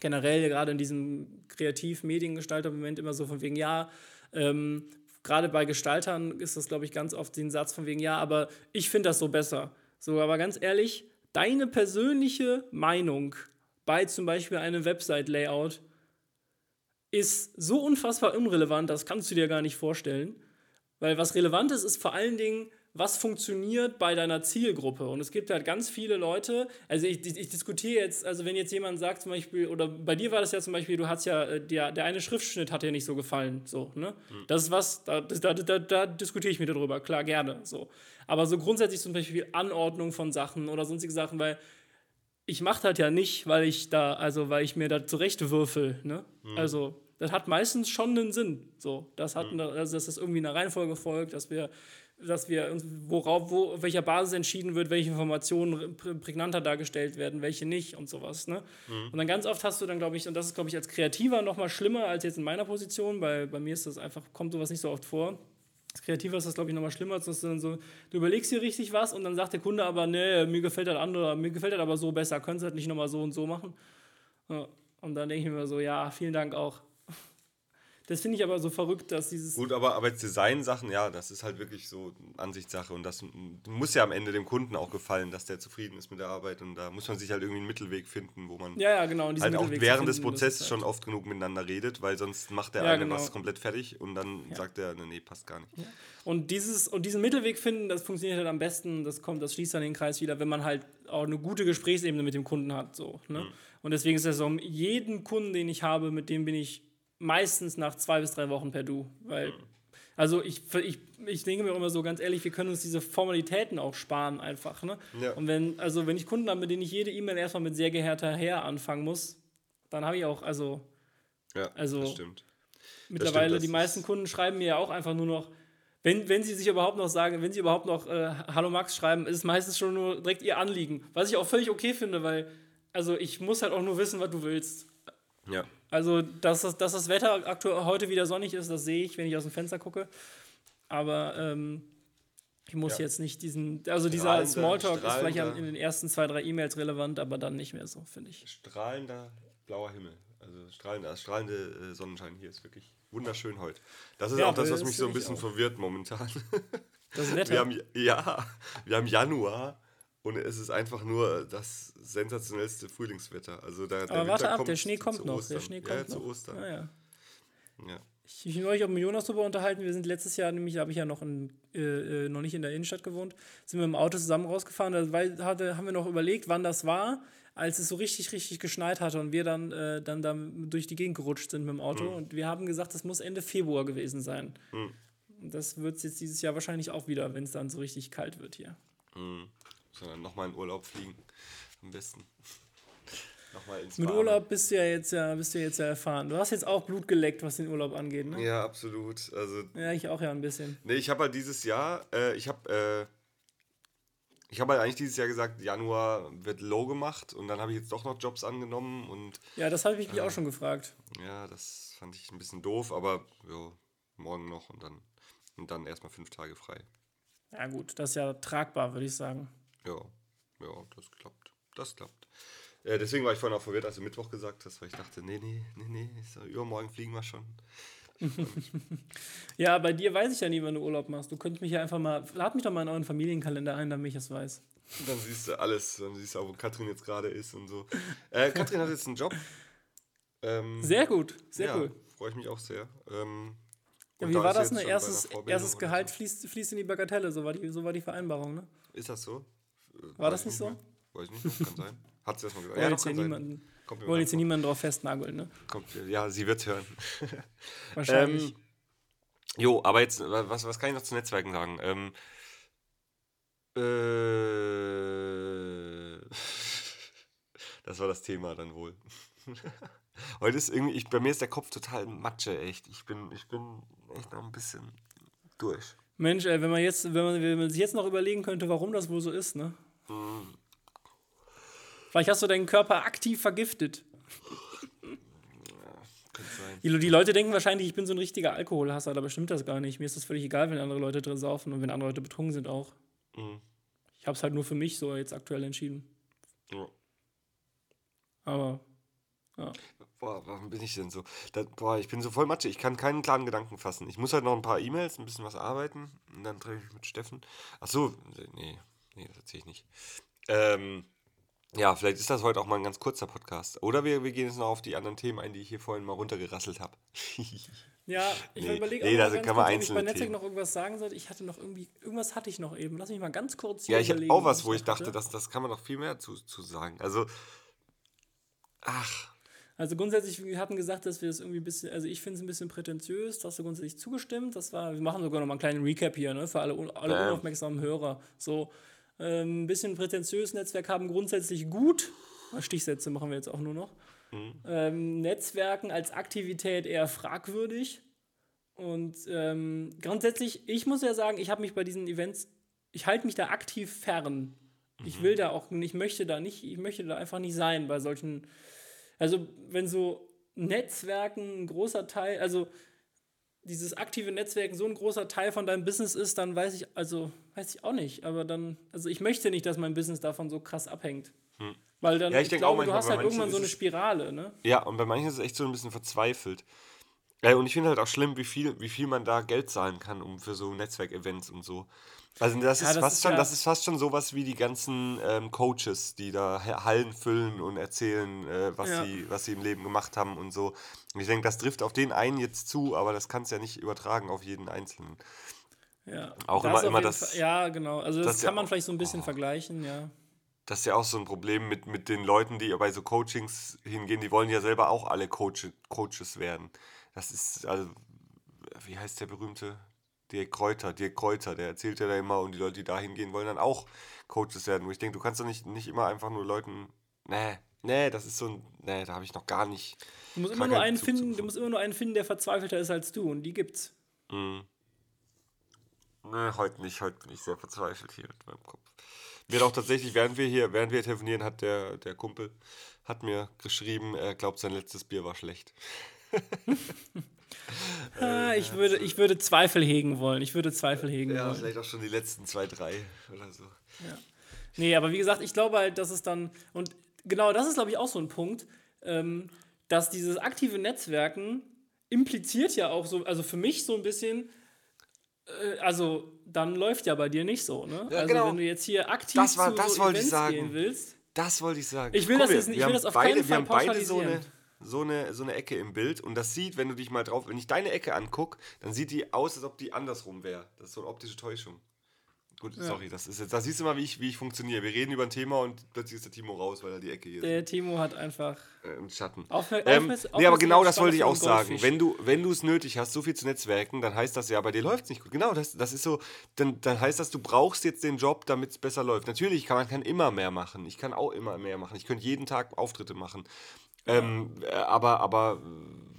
generell gerade in diesem Kreativ-Mediengestalter-Moment immer so von wegen, ja, ähm, gerade bei Gestaltern ist das, glaube ich, ganz oft den Satz von wegen, ja, aber ich finde das so besser. So, aber ganz ehrlich, deine persönliche Meinung bei zum Beispiel einem Website-Layout ist so unfassbar unrelevant, das kannst du dir gar nicht vorstellen. Weil was relevant ist, ist vor allen Dingen, was funktioniert bei deiner Zielgruppe. Und es gibt halt ganz viele Leute, also ich, ich, ich diskutiere jetzt, also wenn jetzt jemand sagt zum Beispiel, oder bei dir war das ja zum Beispiel, du hast ja, äh, der, der eine Schriftschnitt hat dir nicht so gefallen, so, ne? Das ist was, da, da, da, da diskutiere ich mit dir drüber, klar, gerne, so. Aber so grundsätzlich zum Beispiel Anordnung von Sachen oder sonstige Sachen, weil ich mache das ja nicht, weil ich da, also weil ich mir da zurechtwürfel, ne? Also, das hat meistens schon einen Sinn. So, das hat eine, also dass das irgendwie einer Reihenfolge folgt, dass wir, dass wir worauf, wo, auf welcher Basis entschieden wird, welche Informationen prä- prägnanter dargestellt werden, welche nicht und sowas, ne? Und dann ganz oft hast du dann, glaube ich, und das ist, glaube ich, als Kreativer noch mal schlimmer als jetzt in meiner Position, weil bei mir ist das einfach, kommt sowas nicht so oft vor. Als Kreativer ist das, glaube ich, nochmal schlimmer, dass du dann so, du überlegst dir richtig was und dann sagt der Kunde aber, nee, mir gefällt das andere, mir gefällt das aber so besser, könntest du das nicht nochmal so und so machen? Ja. Und dann denke ich mir so, ja, vielen Dank auch. Das finde ich aber so verrückt, dass dieses.
Gut, aber, aber Design-Sachen, ja, das ist halt wirklich so Ansichtssache und das muss ja am Ende dem Kunden auch gefallen, dass der zufrieden ist mit der Arbeit und da muss man sich halt irgendwie einen Mittelweg finden, wo man
Ja, ja, genau.
halt auch
Mittelweg zu
während des Prozesses
ist
schon
halt-
oft genug miteinander redet, weil sonst macht der
Ja,
eine
genau.
was komplett fertig und dann sagt der, nee, passt gar nicht.
Und, dieses, und diesen Mittelweg finden, das funktioniert halt am besten, das kommt, das schließt dann den Kreis wieder, wenn man halt auch eine gute Gesprächsebene mit dem Kunden hat. So, ne? Und deswegen ist das so, jeden Kunden, den ich habe, mit dem bin ich meistens nach zwei bis drei Wochen per Du. Weil, also ich, ich, ich denke mir auch immer so ganz ehrlich, wir können uns diese Formalitäten auch sparen einfach. Ne?
Ja.
Und wenn, also wenn ich Kunden habe, mit denen ich jede E-Mail erstmal mit sehr geehrter Herr anfangen muss, dann habe ich auch, also
Ja,
Also-
das stimmt.
Mittlerweile,
das
die
ist-
meisten Kunden schreiben mir ja auch einfach nur noch, wenn, wenn sie sich überhaupt noch sagen, wenn sie überhaupt noch äh, Hallo Max schreiben, ist es meistens schon nur direkt ihr Anliegen. Was ich auch völlig okay finde, weil, also ich muss halt auch nur wissen, was du willst.
Ja.
Also, dass das, dass das Wetter aktuell heute wieder sonnig ist, das sehe ich, wenn ich aus dem Fenster gucke. Aber ähm, ich muss
Ja.
jetzt nicht diesen, also dieser
Strahlender,
Smalltalk ist vielleicht
strahlender.
in den ersten zwei, drei E-Mails relevant, aber dann nicht mehr so, finde ich.
Strahlender blauer Himmel. Also strahlender, strahlende äh, Sonnenschein hier ist wirklich wunderschön heute. Das ist
Ja,
auch das, was mich so ein bisschen
auch.
verwirrt momentan.
Das Wetter.
Wir haben, ja, wir haben Januar und es ist einfach nur das sensationellste Frühlingswetter. Also da, der
aber warte ab, der Schnee
zu
kommt noch.
Ostern.
Der Schnee
ja,
kommt
zu
noch.
Ostern.
Ja, ja.
Ja.
Ich habe mich neulich auch mit Jonas darüber unterhalten. Wir sind letztes Jahr, nämlich habe ich ja noch, in, äh, äh, noch nicht in der Innenstadt gewohnt, sind wir im Auto zusammen rausgefahren. Da hatte, haben wir noch überlegt, wann das war, als es so richtig, richtig geschneit hatte und wir dann, äh, dann da durch die Gegend gerutscht sind mit dem Auto. Mhm. Und wir haben gesagt, das muss Ende Februar gewesen sein. Mhm. Das wird es jetzt dieses Jahr wahrscheinlich auch wieder, wenn es dann so richtig kalt wird hier.
Mhm. Sondern nochmal in Urlaub fliegen. Am besten.
nochmal ins Mit Urlaub bist du ja jetzt ja, bist du jetzt ja erfahren. Du hast jetzt auch Blut geleckt, was den Urlaub angeht, ne?
Ja, absolut. Also,
ja, ich auch ja ein bisschen.
Nee, ich habe halt dieses Jahr, äh, ich habe äh, ich habe halt eigentlich dieses Jahr gesagt, Januar wird low gemacht und dann habe ich jetzt doch noch Jobs angenommen und.
Ja, das habe ich mich äh, auch schon gefragt.
Ja, das fand ich ein bisschen doof, aber jo, morgen noch und dann, und dann erstmal fünf Tage frei.
Ja, gut, das ist ja tragbar, würde ich sagen.
Ja, ja, das klappt. Das klappt. Äh, deswegen war ich vorhin auch verwirrt, als du Mittwoch gesagt hast, weil ich dachte, nee, nee, nee, nee, so, übermorgen fliegen wir schon. [LAUGHS]
ja, bei dir weiß ich ja nie, wann du Urlaub machst. Du könntest mich ja einfach mal, lad mich doch mal in euren Familienkalender ein, damit ich es weiß.
Dann siehst du alles, dann siehst du auch, wo Katrin jetzt gerade ist und so. Äh, Katrin hat jetzt einen Job.
Ähm, sehr gut, sehr ja, cool.
Freue ich mich auch sehr. Ähm,
ja, wie war das? Ne? Erstes, erstes Gehalt fließt, fließt in die Bagatelle, so war die, so war die Vereinbarung, ne?
Ist das so?
War das nicht so?
Weiß ich nicht, kann sein. [LAUGHS] Hat sie erstmal gesagt.
Ja, jetzt hier niemanden, wollen jetzt hier niemanden drauf festnageln, ne?
Kommt, ja, sie wird hören. [LAUGHS] Wahrscheinlich. ähm, jo, aber jetzt, was, was kann ich noch zu Netzwerken sagen? Ähm, äh, [LAUGHS] das war das Thema dann wohl. Heute ist irgendwie, ich, bei mir ist der Kopf total Matsche, echt. Ich bin, ich bin echt noch ein bisschen durch.
Mensch, ey, wenn man jetzt, wenn man, wenn man sich jetzt noch überlegen könnte, warum das wohl so ist, ne? Mhm. Vielleicht hast du deinen Körper aktiv vergiftet. Die, die, Leute denken wahrscheinlich, ich bin so ein richtiger Alkoholhasser, aber stimmt das gar nicht. Mir ist das völlig egal, wenn andere Leute drin saufen und wenn andere Leute betrunken sind auch. Mhm. Ich habe es halt nur für mich so jetzt aktuell entschieden. Ja. Aber, ja.
Boah, warum bin ich denn so? Da, boah, ich bin so voll Matsche. Ich kann keinen klaren Gedanken fassen. Ich muss halt noch ein paar E-Mails, ein bisschen was arbeiten und dann treffe ich mich mit Steffen. Ach so, nee, nee, das erzähle ich nicht. Ähm, ja, vielleicht ist das heute auch mal ein ganz kurzer Podcast. Oder wir, wir gehen jetzt noch auf die anderen Themen ein, die ich hier vorhin mal runtergerasselt habe. [LAUGHS]
ja, ich nee, überlege nee, nee, kann man kurz, ob ich bei Netzwerk noch irgendwas sagen sollte. Ich hatte noch irgendwie, irgendwas hatte ich noch eben. Lass mich mal ganz kurz
hier Ja, ich habe auch was, wo ich dachte, das, das kann man noch viel mehr zu, zu sagen. Also, ach.
Also grundsätzlich, wir hatten gesagt, dass wir es das irgendwie ein bisschen, also ich finde es ein bisschen prätentiös, hast du grundsätzlich zugestimmt. Das war, wir machen sogar noch mal einen kleinen Recap hier, ne, für alle, alle ähm. unaufmerksamen Hörer. So, ein ähm, bisschen prätentiös Netzwerk haben grundsätzlich gut. Stichsätze machen wir jetzt auch nur noch. Mhm. Ähm, Netzwerken als Aktivität eher fragwürdig. Und ähm, grundsätzlich, ich muss ja sagen, ich habe mich bei diesen Events, ich halte mich da aktiv fern. Mhm. Ich will da auch, ich möchte da nicht, ich möchte da einfach nicht sein bei solchen, also wenn so Netzwerken ein großer Teil, also dieses aktive Netzwerken so ein großer Teil von deinem Business ist, dann weiß ich, also weiß ich auch nicht. Aber dann, also ich möchte nicht, dass mein Business davon so krass abhängt. Hm. Weil dann,
ja, ich, ich glaube,
du hast halt irgendwann so eine Spirale, ne?
Ja, und bei manchen ist es echt so ein bisschen verzweifelt. Ja, und ich finde halt auch schlimm, wie viel, wie viel man da Geld zahlen kann, um für so Netzwerkevents und so. Also das ist, ja, das fast ist schon, ja das ist fast schon sowas wie die ganzen ähm, Coaches, die da Hallen füllen und erzählen, äh, was, ja. sie, was sie im Leben gemacht haben und so. Und ich denke, das trifft auf den einen jetzt zu, aber das kannst du ja nicht übertragen auf jeden Einzelnen.
Ja,
auch immer, immer das.
Fall, ja, genau. Also das, das kann man vielleicht so ein bisschen oh, vergleichen, ja.
Das ist ja auch so ein Problem mit, mit den Leuten, die bei so Coachings hingehen, die wollen ja selber auch alle Coach, Coaches werden. Das ist, also, wie heißt der berühmte? Dirk Kräuter, Dirk Kräuter, der erzählt ja da immer und die Leute, die da hingehen wollen, dann auch Coaches werden. Wo ich denke, du kannst doch nicht, nicht immer einfach nur Leuten, nee, nee, das ist so ein, nee, da habe ich noch gar nicht.
Du musst, immer nur einen finden, du musst immer nur einen finden, der verzweifelter ist als du und die gibt's.
Mhm. Nee, heute nicht, heute bin ich sehr verzweifelt hier mit meinem Kopf. Mir auch tatsächlich, während wir hier, während wir telefonieren, hat der, der Kumpel hat mir geschrieben, er glaubt, sein letztes Bier war schlecht. [LAUGHS]
ah, ich, würde, ich würde Zweifel hegen wollen. Ich würde Zweifel hegen
ja,
wollen.
Ja, vielleicht auch schon die letzten zwei, drei oder so.
Ja. Nee, aber wie gesagt, ich glaube halt, dass es dann, und genau das ist, glaube ich, auch so ein Punkt, ähm, dass dieses aktive Netzwerken impliziert ja auch so, also für mich so ein bisschen, äh, also dann läuft ja bei dir nicht so, ne? Ja, also genau. wenn du jetzt hier aktiv
das war, zu das so Events gehen willst. Das wollte ich sagen.
Ich will, das, jetzt, ich will das auf
beide,
keinen Fall
wir haben beide so eine so eine, so eine Ecke im Bild und das sieht, wenn du dich mal drauf, wenn ich deine Ecke angucke, dann sieht die aus, als ob die andersrum wäre. Das ist so eine optische Täuschung. Gut,
Ja.
sorry, das ist jetzt, da siehst du mal, wie ich, wie ich funktioniere. Wir reden über ein Thema und plötzlich ist der Timo raus, weil er die Ecke hier
Der Timo hat einfach.
äh, im Schatten.
Aufmer
Ähm,
Aufmerks-
nee, aber genau das wollte ich auch sagen. Wenn du, wenn du es nötig hast, so viel zu netzwerken, dann heißt das ja, bei dir läuft es nicht gut. Genau, das, das ist so, dann, dann heißt das, du brauchst jetzt den Job, damit es besser läuft. Natürlich kann man kann immer mehr machen. Ich kann auch immer mehr machen. Ich könnte jeden Tag Auftritte machen. Ähm, äh, aber, aber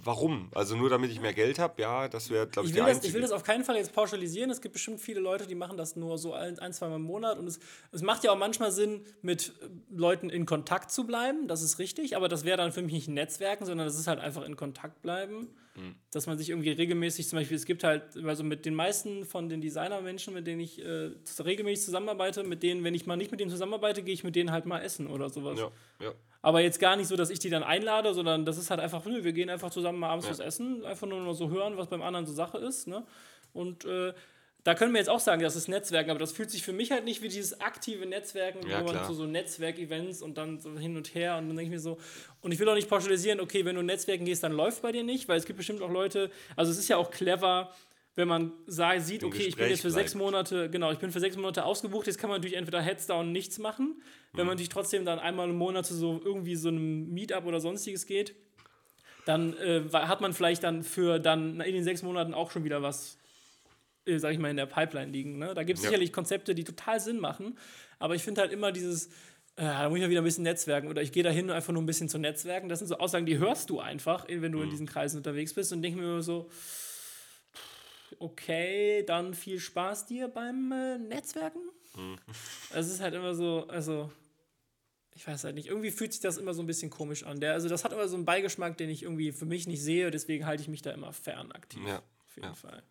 warum? Also nur damit ich mehr Geld habe, ja, das wäre, glaube ich,
Ich will, das, ich will das auf keinen Fall jetzt pauschalisieren. Es gibt bestimmt viele Leute, die machen das nur so ein, ein zwei Mal im Monat. Und es, es macht ja auch manchmal Sinn, mit äh, Leuten in Kontakt zu bleiben. Das ist richtig. Aber das wäre dann für mich nicht Netzwerken, sondern das ist halt einfach in Kontakt bleiben.
Hm.
Dass man sich irgendwie regelmäßig, zum Beispiel, es gibt halt, also mit den meisten von den Designermenschen, mit denen ich äh, regelmäßig zusammenarbeite, mit denen, wenn ich mal nicht mit denen zusammenarbeite, gehe ich mit denen halt mal essen oder sowas.
ja, ja.
Aber jetzt gar nicht so, dass ich die dann einlade, sondern das ist halt einfach, nö, wir gehen einfach zusammen mal abends was essen, einfach nur noch so hören, was beim anderen so Sache ist. Ne? Und äh, da können wir jetzt auch sagen, das ist Netzwerken, aber das fühlt sich für mich halt nicht wie dieses aktive Netzwerken,
Ja,
wo man zu so Netzwerkevents und dann so hin und her und dann denke ich mir so, und ich will auch nicht pauschalisieren, okay, wenn du Netzwerken gehst, dann läuft bei dir nicht, weil es gibt bestimmt auch Leute, also es ist ja auch clever, wenn man sagt, sieht, okay, ich bin jetzt für sechs
bleibt.
Monate, genau, ich bin für sechs Monate ausgebucht, jetzt kann man natürlich entweder Heads down nichts machen, wenn
Mhm.
man natürlich trotzdem dann einmal im Monat zu so irgendwie so einem Meetup oder sonstiges geht, dann äh, hat man vielleicht dann für dann in den sechs Monaten auch schon wieder was, äh, sag ich mal, in der Pipeline liegen. Ne? Da gibt es
Ja.
sicherlich Konzepte, die total Sinn machen, aber ich finde halt immer dieses, äh, da muss ich ja wieder ein bisschen netzwerken oder ich gehe da hin, einfach nur ein bisschen zu netzwerken. Das sind so Aussagen, die hörst du einfach, äh, wenn du
Mhm.
in diesen Kreisen unterwegs bist und denke mir immer so, okay, dann viel Spaß dir beim äh, Netzwerken.
Mhm.
Es ist halt immer so, also, ich weiß halt nicht, irgendwie fühlt sich das immer so ein bisschen komisch an. Der, also, das hat immer so einen Beigeschmack, den ich irgendwie für mich nicht sehe, deswegen halte ich mich da immer fern aktiv.
Ja,
Auf jeden
ja.
Fall.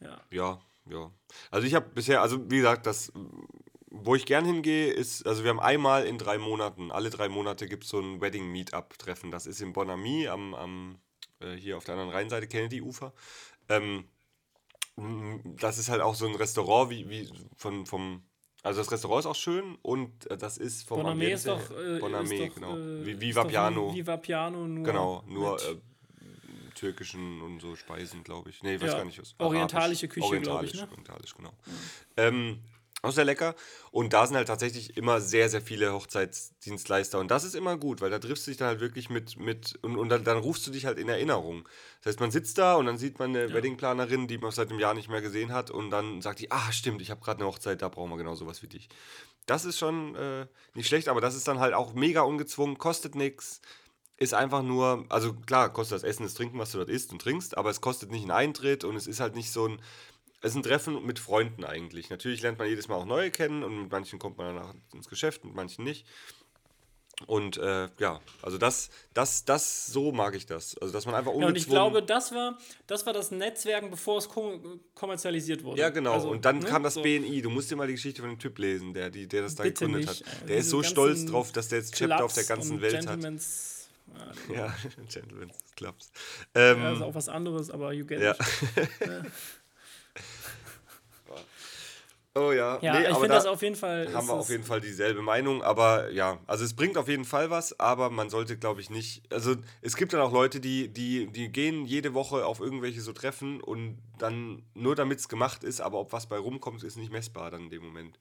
Ja.
Ja, ja. Also ich habe bisher, also wie gesagt, das, wo ich gern hingehe, ist, also wir haben einmal in drei Monaten, alle drei Monate gibt es so ein Wedding-Meetup-Treffen. Das ist in Bonami am, am äh, hier auf der anderen Rheinseite, Kennedy-Ufer. Ähm, m, das ist halt auch so ein Restaurant, wie, wie von, vom, also das Restaurant ist auch schön und äh, das ist vom
Boname ist doch. Äh,
Boname,
ist doch,
genau.
Äh,
Viva Piano.
Viva Piano, nur.
Genau, nur äh, türkischen und so Speisen, glaube ich. Nee, ich weiß
Ja,
gar nicht was.
orientalische
Arabisch.
Küche, glaub ich,
Orientalisch,
ne?
orientalisch, genau. Ähm, auch sehr lecker. Und da sind halt tatsächlich immer sehr, sehr viele Hochzeitsdienstleister. Und das ist immer gut, weil da triffst du dich dann halt wirklich mit, mit und, und dann, dann rufst du dich halt in Erinnerung. Das heißt, man sitzt da und dann sieht man eine Weddingplanerin, die man seit einem Jahr nicht mehr gesehen hat. Und dann sagt die, ah, stimmt, ich habe gerade eine Hochzeit, da brauchen wir genau sowas wie dich. Das ist schon äh, nicht schlecht, aber das ist dann halt auch mega ungezwungen, kostet nichts ist einfach nur, also klar, kostet das Essen, das Trinken, was du dort isst und trinkst, aber es kostet nicht einen Eintritt und es ist halt nicht so ein, es ist ein Treffen mit Freunden eigentlich. Natürlich lernt man jedes Mal auch neue kennen und mit manchen kommt man danach ins Geschäft, mit manchen nicht. Und äh, ja, also das, das, das, so mag ich das. Also dass man einfach
Ja,
ungezwungen...
und ich glaube, das war, das war das Netzwerken, bevor es kom kommerzialisiert wurde.
Ja, genau.
Also,
und dann
ne,
kam das
so.
BNI. Du musst dir mal die Geschichte von dem Typ lesen, der, die, der das da
Bitte
gegründet
nicht,
hat.
ey.
Der ist
Diese
so stolz drauf, dass der jetzt Chapter auf der
Clubs
ganzen Welt hat.
Gentlemen's, [LAUGHS] Ja,
Ja, Gentlemen's Clubs. Ähm,
ja, ist auch was anderes, aber you get
Ja.
it. [LAUGHS]
Oh ja,
Ja,
nee,
ich finde
da
das auf jeden Fall.
haben wir auf jeden Fall dieselbe Meinung. Aber ja, also es bringt auf jeden Fall was, aber man sollte, glaube ich, nicht. Also es gibt dann auch Leute, die, die, die gehen jede Woche auf irgendwelche so Treffen und dann nur damit es gemacht ist, aber ob was bei rumkommt, ist nicht messbar dann in dem Moment.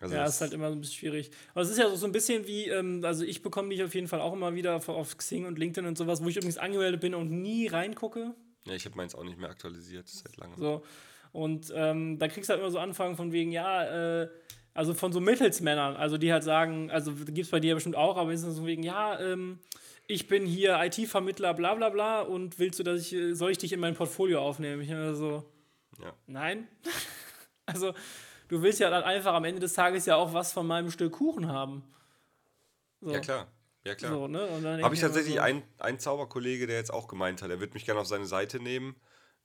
Also
Ja, ist halt immer so ein bisschen schwierig. Aber es ist ja so ein bisschen wie, ähm, also ich bekomme mich auf jeden Fall auch immer wieder auf, auf Xing und LinkedIn und sowas, wo ich übrigens angemeldet bin und nie reingucke.
ja, ich habe meins auch nicht mehr aktualisiert seit langem.
So. Und ähm, da kriegst du halt immer so Anfragen von wegen, ja, äh, also von so Mittelsmännern, also die halt sagen, also gibt es bei dir bestimmt auch, aber ist so wegen, ja, ähm, ich bin hier IT-Vermittler, bla bla bla, und willst du, dass ich, äh, soll ich dich in mein Portfolio aufnehmen? Ich immer so,
Ja.
nein. [LAUGHS] also, du willst ja dann einfach am Ende des Tages ja auch was von meinem Stück Kuchen haben. So.
ja, klar. Ja, klar.
So, ne?
Habe ich tatsächlich
so,
einen, einen Zauberkollege, der jetzt auch gemeint hat, er wird mich gerne auf seine Seite nehmen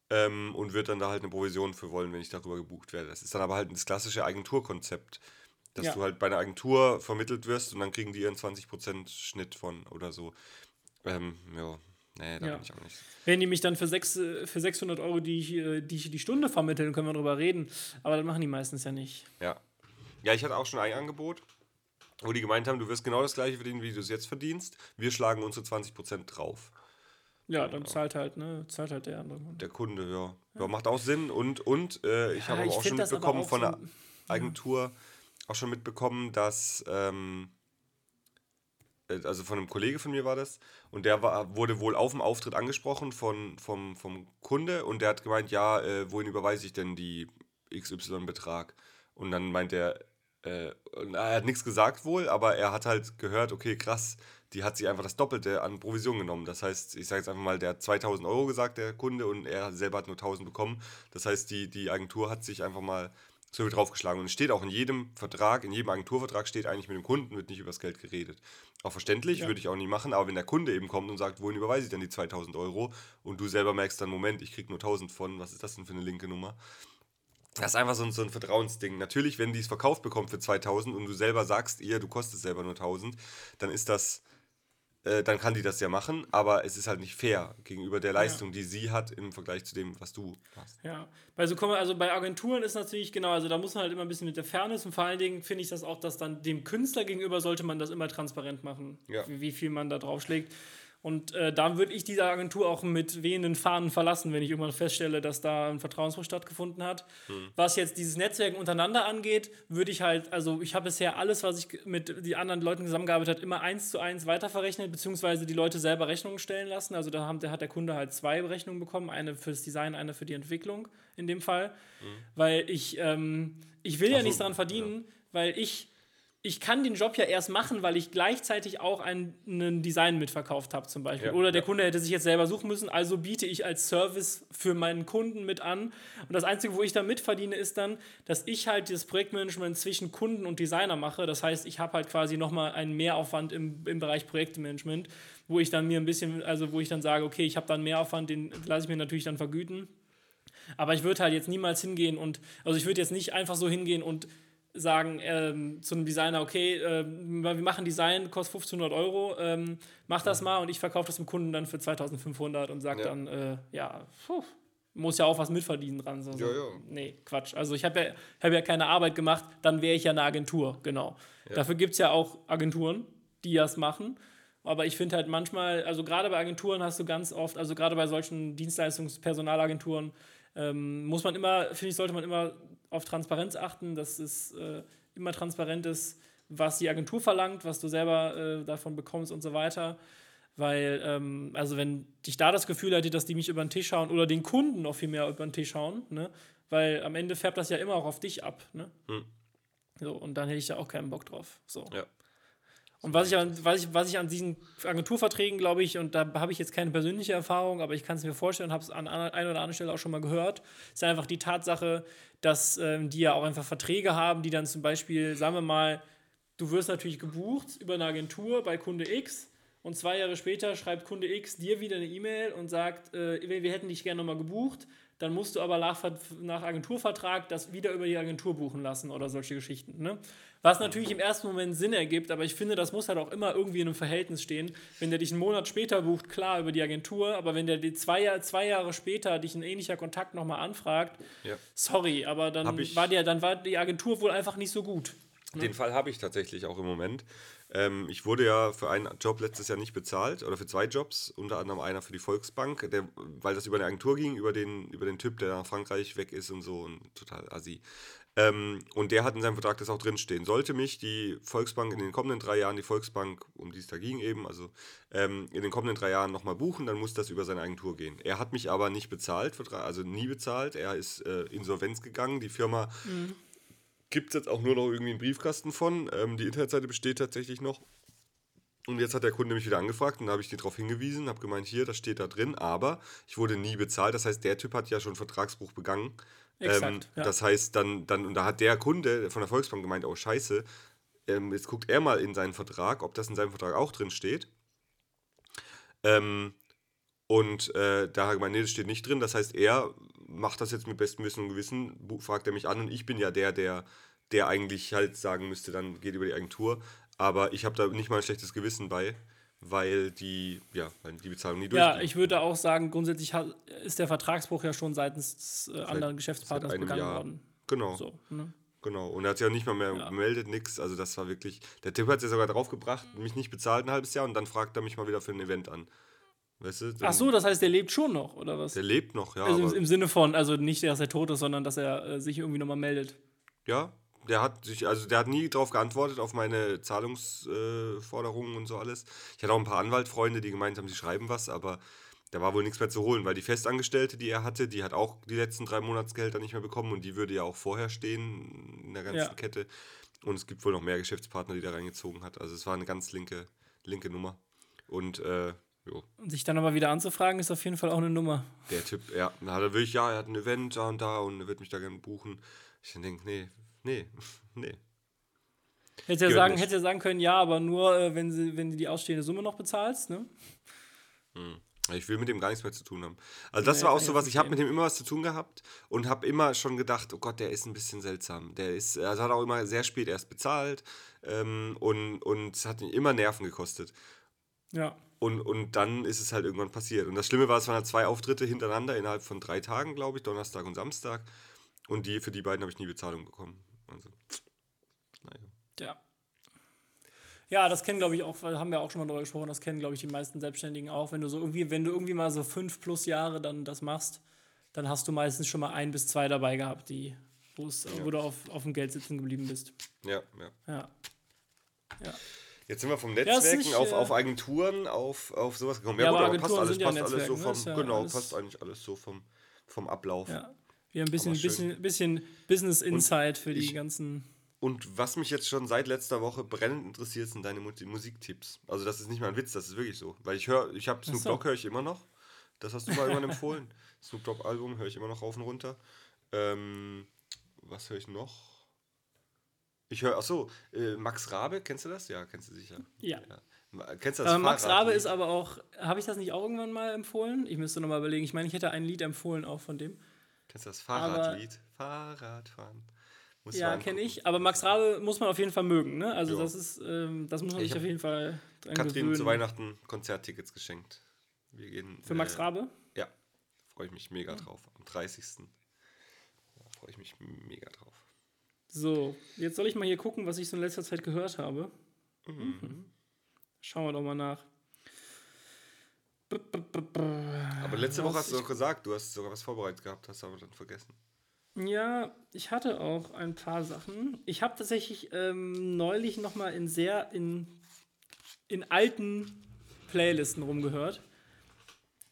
ähm, und wird dann da halt eine Provision für wollen, wenn ich darüber gebucht werde. Das ist dann aber halt das klassische Agenturkonzept, dass
Ja.
du halt bei einer Agentur vermittelt wirst und dann kriegen die ihren 20% Schnitt von oder so. Ähm, ja, nee, da
Ja.
bin ich auch nicht.
Wenn die mich dann für, sechs, äh, für 600 Euro die, äh, die die Stunde vermitteln, können wir drüber reden. Aber das machen die meistens ja nicht.
Ja. Ja, ich hatte auch schon ein Angebot. wo die gemeint haben, du wirst genau das gleiche verdienen, wie du es jetzt verdienst. Wir schlagen unsere 20% drauf.
Ja, dann zahlt halt, ne, zahlt halt der andere.
Der Kunde, ja. ja. macht auch Sinn. Und, und äh, ich ja, habe auch schon mitbekommen von der Agentur, auch schon mitbekommen, dass, ähm, äh, also von einem Kollege von mir war das, und der war, wurde wohl auf dem Auftritt angesprochen von, vom, vom Kunde und der hat gemeint, ja, äh, wohin überweise ich denn die XY-Betrag? Und dann meint er, äh, er hat nichts gesagt wohl, aber er hat halt gehört, okay, krass, die hat sich einfach das Doppelte an Provision genommen. Das heißt, ich sage jetzt einfach mal, der hat 2000 Euro gesagt, der Kunde, und er selber hat nur 1000 bekommen. Das heißt, die, die Agentur hat sich einfach mal so viel draufgeschlagen. Und es steht auch in jedem Vertrag, in jedem Agenturvertrag steht eigentlich mit dem Kunden, wird nicht über das Geld geredet. Auch verständlich, ja. würde ich auch nie machen, aber wenn der Kunde eben kommt und sagt, wohin überweise ich denn die 2000 Euro und du selber merkst dann, Moment, ich krieg nur 1000 von, was ist das denn für eine linke Nummer? Das ist einfach so ein, so ein Vertrauensding. Natürlich, wenn die es verkauft bekommt für 2000 und du selber sagst ihr, du kostest selber nur 1000, dann ist das äh, dann kann die das ja machen, aber es ist halt nicht fair gegenüber der Leistung, ja. die sie hat im Vergleich zu dem, was du hast.
Ja, bei so also bei Agenturen ist natürlich genau, also da muss man halt immer ein bisschen mit der Fairness und vor allen Dingen finde ich das auch, dass dann dem Künstler gegenüber sollte man das immer transparent machen, ja. wie, wie viel man da draufschlägt. Und äh, da würde ich diese Agentur auch mit wehenden Fahnen verlassen, wenn ich irgendwann feststelle, dass da ein Vertrauensbruch stattgefunden hat. Hm. Was jetzt dieses Netzwerk untereinander angeht, würde ich halt, also ich habe bisher alles, was ich mit den anderen Leuten zusammengearbeitet habe, immer eins zu eins weiterverrechnet, beziehungsweise die Leute selber Rechnungen stellen lassen. Also da, haben, da hat der Kunde halt zwei Rechnungen bekommen, eine fürs Design, eine für die Entwicklung in dem Fall. Hm. Weil ich, ähm, ich will Ach ja nichts daran verdienen, ja. weil ich ich kann den Job ja erst machen, weil ich gleichzeitig auch ein, ein Design mitverkauft habe zum Beispiel. Ja, Oder der ja. Kunde hätte sich jetzt selber suchen müssen, also biete ich als Service für meinen Kunden mit an. Und das Einzige, wo ich da mitverdiene, ist dann, dass ich halt dieses Projektmanagement zwischen Kunden und Designer mache. Das heißt, ich habe halt quasi nochmal einen Mehraufwand im, im Bereich Projektmanagement, wo ich dann mir ein bisschen, also wo ich dann sage, okay, ich habe dann Mehraufwand, den lasse ich mir natürlich dann vergüten. Aber ich würde halt jetzt niemals hingehen und, also ich würde jetzt nicht einfach so hingehen und sagen ähm, zu einem Designer, okay, äh, wir machen Design, kostet 1500 Euro, ähm, mach das mal und ich verkaufe das dem Kunden dann für 2500 und sage ja. dann, äh, ja, puh, muss ja auch was mitverdienen dran. So, so. Ja, ja. Nee, Quatsch. Also ich habe ja, hab ja keine Arbeit gemacht, dann wäre ich ja eine Agentur, genau. Ja. Dafür gibt es ja auch Agenturen, die das machen. Aber ich finde halt manchmal, also gerade bei Agenturen hast du ganz oft, also gerade bei solchen Dienstleistungspersonalagenturen, ähm, muss man immer, finde ich, sollte man immer auf Transparenz achten, dass es äh, immer transparent ist, was die Agentur verlangt, was du selber äh, davon bekommst und so weiter. Weil, ähm, also wenn ich da das Gefühl hätte, dass die mich über den Tisch schauen oder den Kunden noch viel mehr über den Tisch schauen, ne? weil am Ende färbt das ja immer auch auf dich ab. Ne? Hm. So, und dann hätte ich ja auch keinen Bock drauf. So. Ja. Und was ich, an, was, ich, was ich an diesen Agenturverträgen, glaube ich, und da habe ich jetzt keine persönliche Erfahrung, aber ich kann es mir vorstellen, habe es an einer oder anderen Stelle auch schon mal gehört, ist einfach die Tatsache, dass ähm, die ja auch einfach Verträge haben, die dann zum Beispiel, sagen wir mal, du wirst natürlich gebucht über eine Agentur bei Kunde X und zwei Jahre später schreibt Kunde X dir wieder eine E-Mail und sagt, äh, wir hätten dich gerne nochmal gebucht, dann musst du aber nach, nach Agenturvertrag das wieder über die Agentur buchen lassen oder solche Geschichten. Ne? Was natürlich im ersten Moment Sinn ergibt, aber ich finde, das muss halt auch immer irgendwie in einem Verhältnis stehen. Wenn der dich einen Monat später bucht, klar, über die Agentur, aber wenn der die zwei, zwei Jahre später dich ein ähnlicher Kontakt nochmal anfragt, ja. sorry, aber dann war, der, dann war die Agentur wohl einfach nicht so gut.
Ne? Den Fall habe ich tatsächlich auch im Moment. Ähm, ich wurde ja für einen Job letztes Jahr nicht bezahlt oder für zwei Jobs, unter anderem einer für die Volksbank, der, weil das über eine Agentur ging, über den, über den Typ, der nach Frankreich weg ist und so und total assi. Ähm, und der hat in seinem Vertrag das auch drinstehen. Sollte mich die Volksbank in den kommenden drei Jahren, die Volksbank, um die es da ging eben, also ähm, in den kommenden drei Jahren nochmal buchen, dann muss das über seine Agentur gehen. Er hat mich aber nicht bezahlt, also nie bezahlt. Er ist äh, insolvenz gegangen. Die Firma mhm. gibt es jetzt auch nur noch irgendwie einen Briefkasten von. Ähm, die Internetseite besteht tatsächlich noch. Und jetzt hat der Kunde mich wieder angefragt und da habe ich die darauf hingewiesen, habe gemeint, hier, das steht da drin, aber ich wurde nie bezahlt. Das heißt, der Typ hat ja schon Vertragsbruch begangen. Exakt, ähm, ja. Das heißt, dann, dann, und da hat der Kunde von der Volksbank gemeint, oh scheiße, ähm, jetzt guckt er mal in seinen Vertrag, ob das in seinem Vertrag auch drin steht. Ähm, und äh, da hat er gemeint, nee, das steht nicht drin. Das heißt, er macht das jetzt mit bestem Wissen und Gewissen, fragt er mich an und ich bin ja der, der, der eigentlich halt sagen müsste, dann geht über die Agentur. Aber ich habe da nicht mal ein schlechtes Gewissen bei weil die, ja, weil die Bezahlung nie
durchgeht. Ja, ich würde auch sagen, grundsätzlich ist der Vertragsbruch ja schon seitens äh, anderen Geschäftspartners begangen Jahr. worden.
Genau. So, ne? Genau, und er hat sich auch nicht mal mehr
Ja.
gemeldet, nix. Also das war wirklich. Der Tipp hat es ja sogar draufgebracht, mich nicht bezahlt ein halbes Jahr und dann fragt er mich mal wieder für ein Event an. Weißt du?
Ach so, das heißt, der lebt schon noch, oder was?
Der lebt noch, ja.
also im, im Sinne von, also nicht, dass er tot ist, sondern dass er äh, sich irgendwie nochmal meldet.
ja, der hat sich, also der hat nie darauf geantwortet, auf meine Zahlungsforderungen und so alles. Ich hatte auch ein paar Anwaltfreunde, die gemeint haben, sie schreiben was, aber da war wohl nichts mehr zu holen, weil die Festangestellte, die er hatte, die hat auch die letzten drei Monatsgehälter nicht mehr bekommen und die würde ja auch vorher stehen in der ganzen
Ja.
Kette. Und es gibt wohl noch mehr Geschäftspartner, die da reingezogen hat. Also es war eine ganz linke, linke Nummer. Und äh, jo,
Und sich dann aber wieder anzufragen, ist auf jeden Fall auch eine Nummer.
der Typ, ja, da hat er wirklich, ja, er hat ein Event da und da und er wird mich da gerne buchen. Ich denke, nee, nee, [LAUGHS] nee.
Hätte ja sagen, hätte ja sagen können, ja, aber nur, äh, wenn, sie, wenn du die ausstehende Summe noch bezahlst, ne?
Ich will mit dem gar nichts mehr zu tun haben. Also das
Nee,
war auch so
ich
was, ich habe mit dem immer was zu tun gehabt und habe immer schon gedacht, oh Gott, der ist ein bisschen seltsam. Der ist, also hat auch immer sehr spät erst bezahlt ähm, und, und es hat ihn immer Nerven gekostet.
Ja.
Und, und dann ist es halt irgendwann passiert. Und das Schlimme war, es waren halt zwei Auftritte hintereinander innerhalb von drei Tagen, glaube ich, Donnerstag und Samstag. Und die, für die beiden habe ich nie Bezahlung bekommen. Also, naja.
Ja. Ja, das kennen, glaube ich, auch, haben wir auch schon mal darüber gesprochen, das kennen, glaube ich, die meisten Selbstständigen auch. Wenn du so irgendwie, wenn du irgendwie mal so fünf plus Jahre dann das machst, dann hast du meistens schon mal ein bis zwei dabei gehabt, die, wo es- wo du auf, auf dem Geld sitzen geblieben bist.
Ja, ja.
Ja. Ja.
Jetzt sind wir vom Netzwerken
nicht,
auf,
äh,
auf Agenturen, auf, auf sowas gekommen.
Ja,
gut,
aber
passt
Agenturen
alles,
ja
passt alles so
ne?
vom,
ja
genau,
alles-
passt eigentlich alles so vom, vom Ablauf.
ja. Wieder ein bisschen, bisschen, bisschen Business Insight für die
ich-
ganzen.
Und was mich jetzt schon seit letzter Woche brennend interessiert, sind deine Mu- Musiktipps. Also das ist nicht mal ein Witz, das ist wirklich so. Weil ich höre, ich habe Snoop
so.
Dogg höre ich immer noch. Das hast du mal irgendwann empfohlen. [LAUGHS] Snoop Dogg Album höre ich immer noch rauf und runter. Ähm, was höre ich noch? Ich höre, achso, äh, Max Rabe, kennst du das? Ja, kennst du sicher.
Ja.
Ma- Kennst du das
Aber Max? Rabe ist aber auch, habe ich das nicht auch irgendwann mal empfohlen? Ich müsste nochmal überlegen. Ich meine, ich hätte ein Lied empfohlen auch von dem.
Kennst du das Fahrradlied? Fahrradfahren. Musst du
Ja, kenne ich. Aber Max Rabe muss man auf jeden Fall mögen. Ne? Also
Ja.
das ist, ähm, das muss man
Ich
sich auf jeden Fall dran
Katrin
gewöhnen.
zu Weihnachten Konzerttickets geschenkt. Wir gehen.
Für Max
äh,
Rabe?
Ja, freue ich mich mega drauf. Am 30. Ja, freue ich mich mega drauf.
So, jetzt soll ich mal hier gucken, was ich so in letzter Zeit gehört habe. Mhm. Schauen wir doch mal nach.
Aber letzte Woche hast du doch gesagt, du hast sogar was vorbereitet gehabt, hast aber dann vergessen.
Ja, ich hatte auch ein paar Sachen. Ich habe tatsächlich ähm, neulich noch mal in sehr in, in alten Playlisten rumgehört.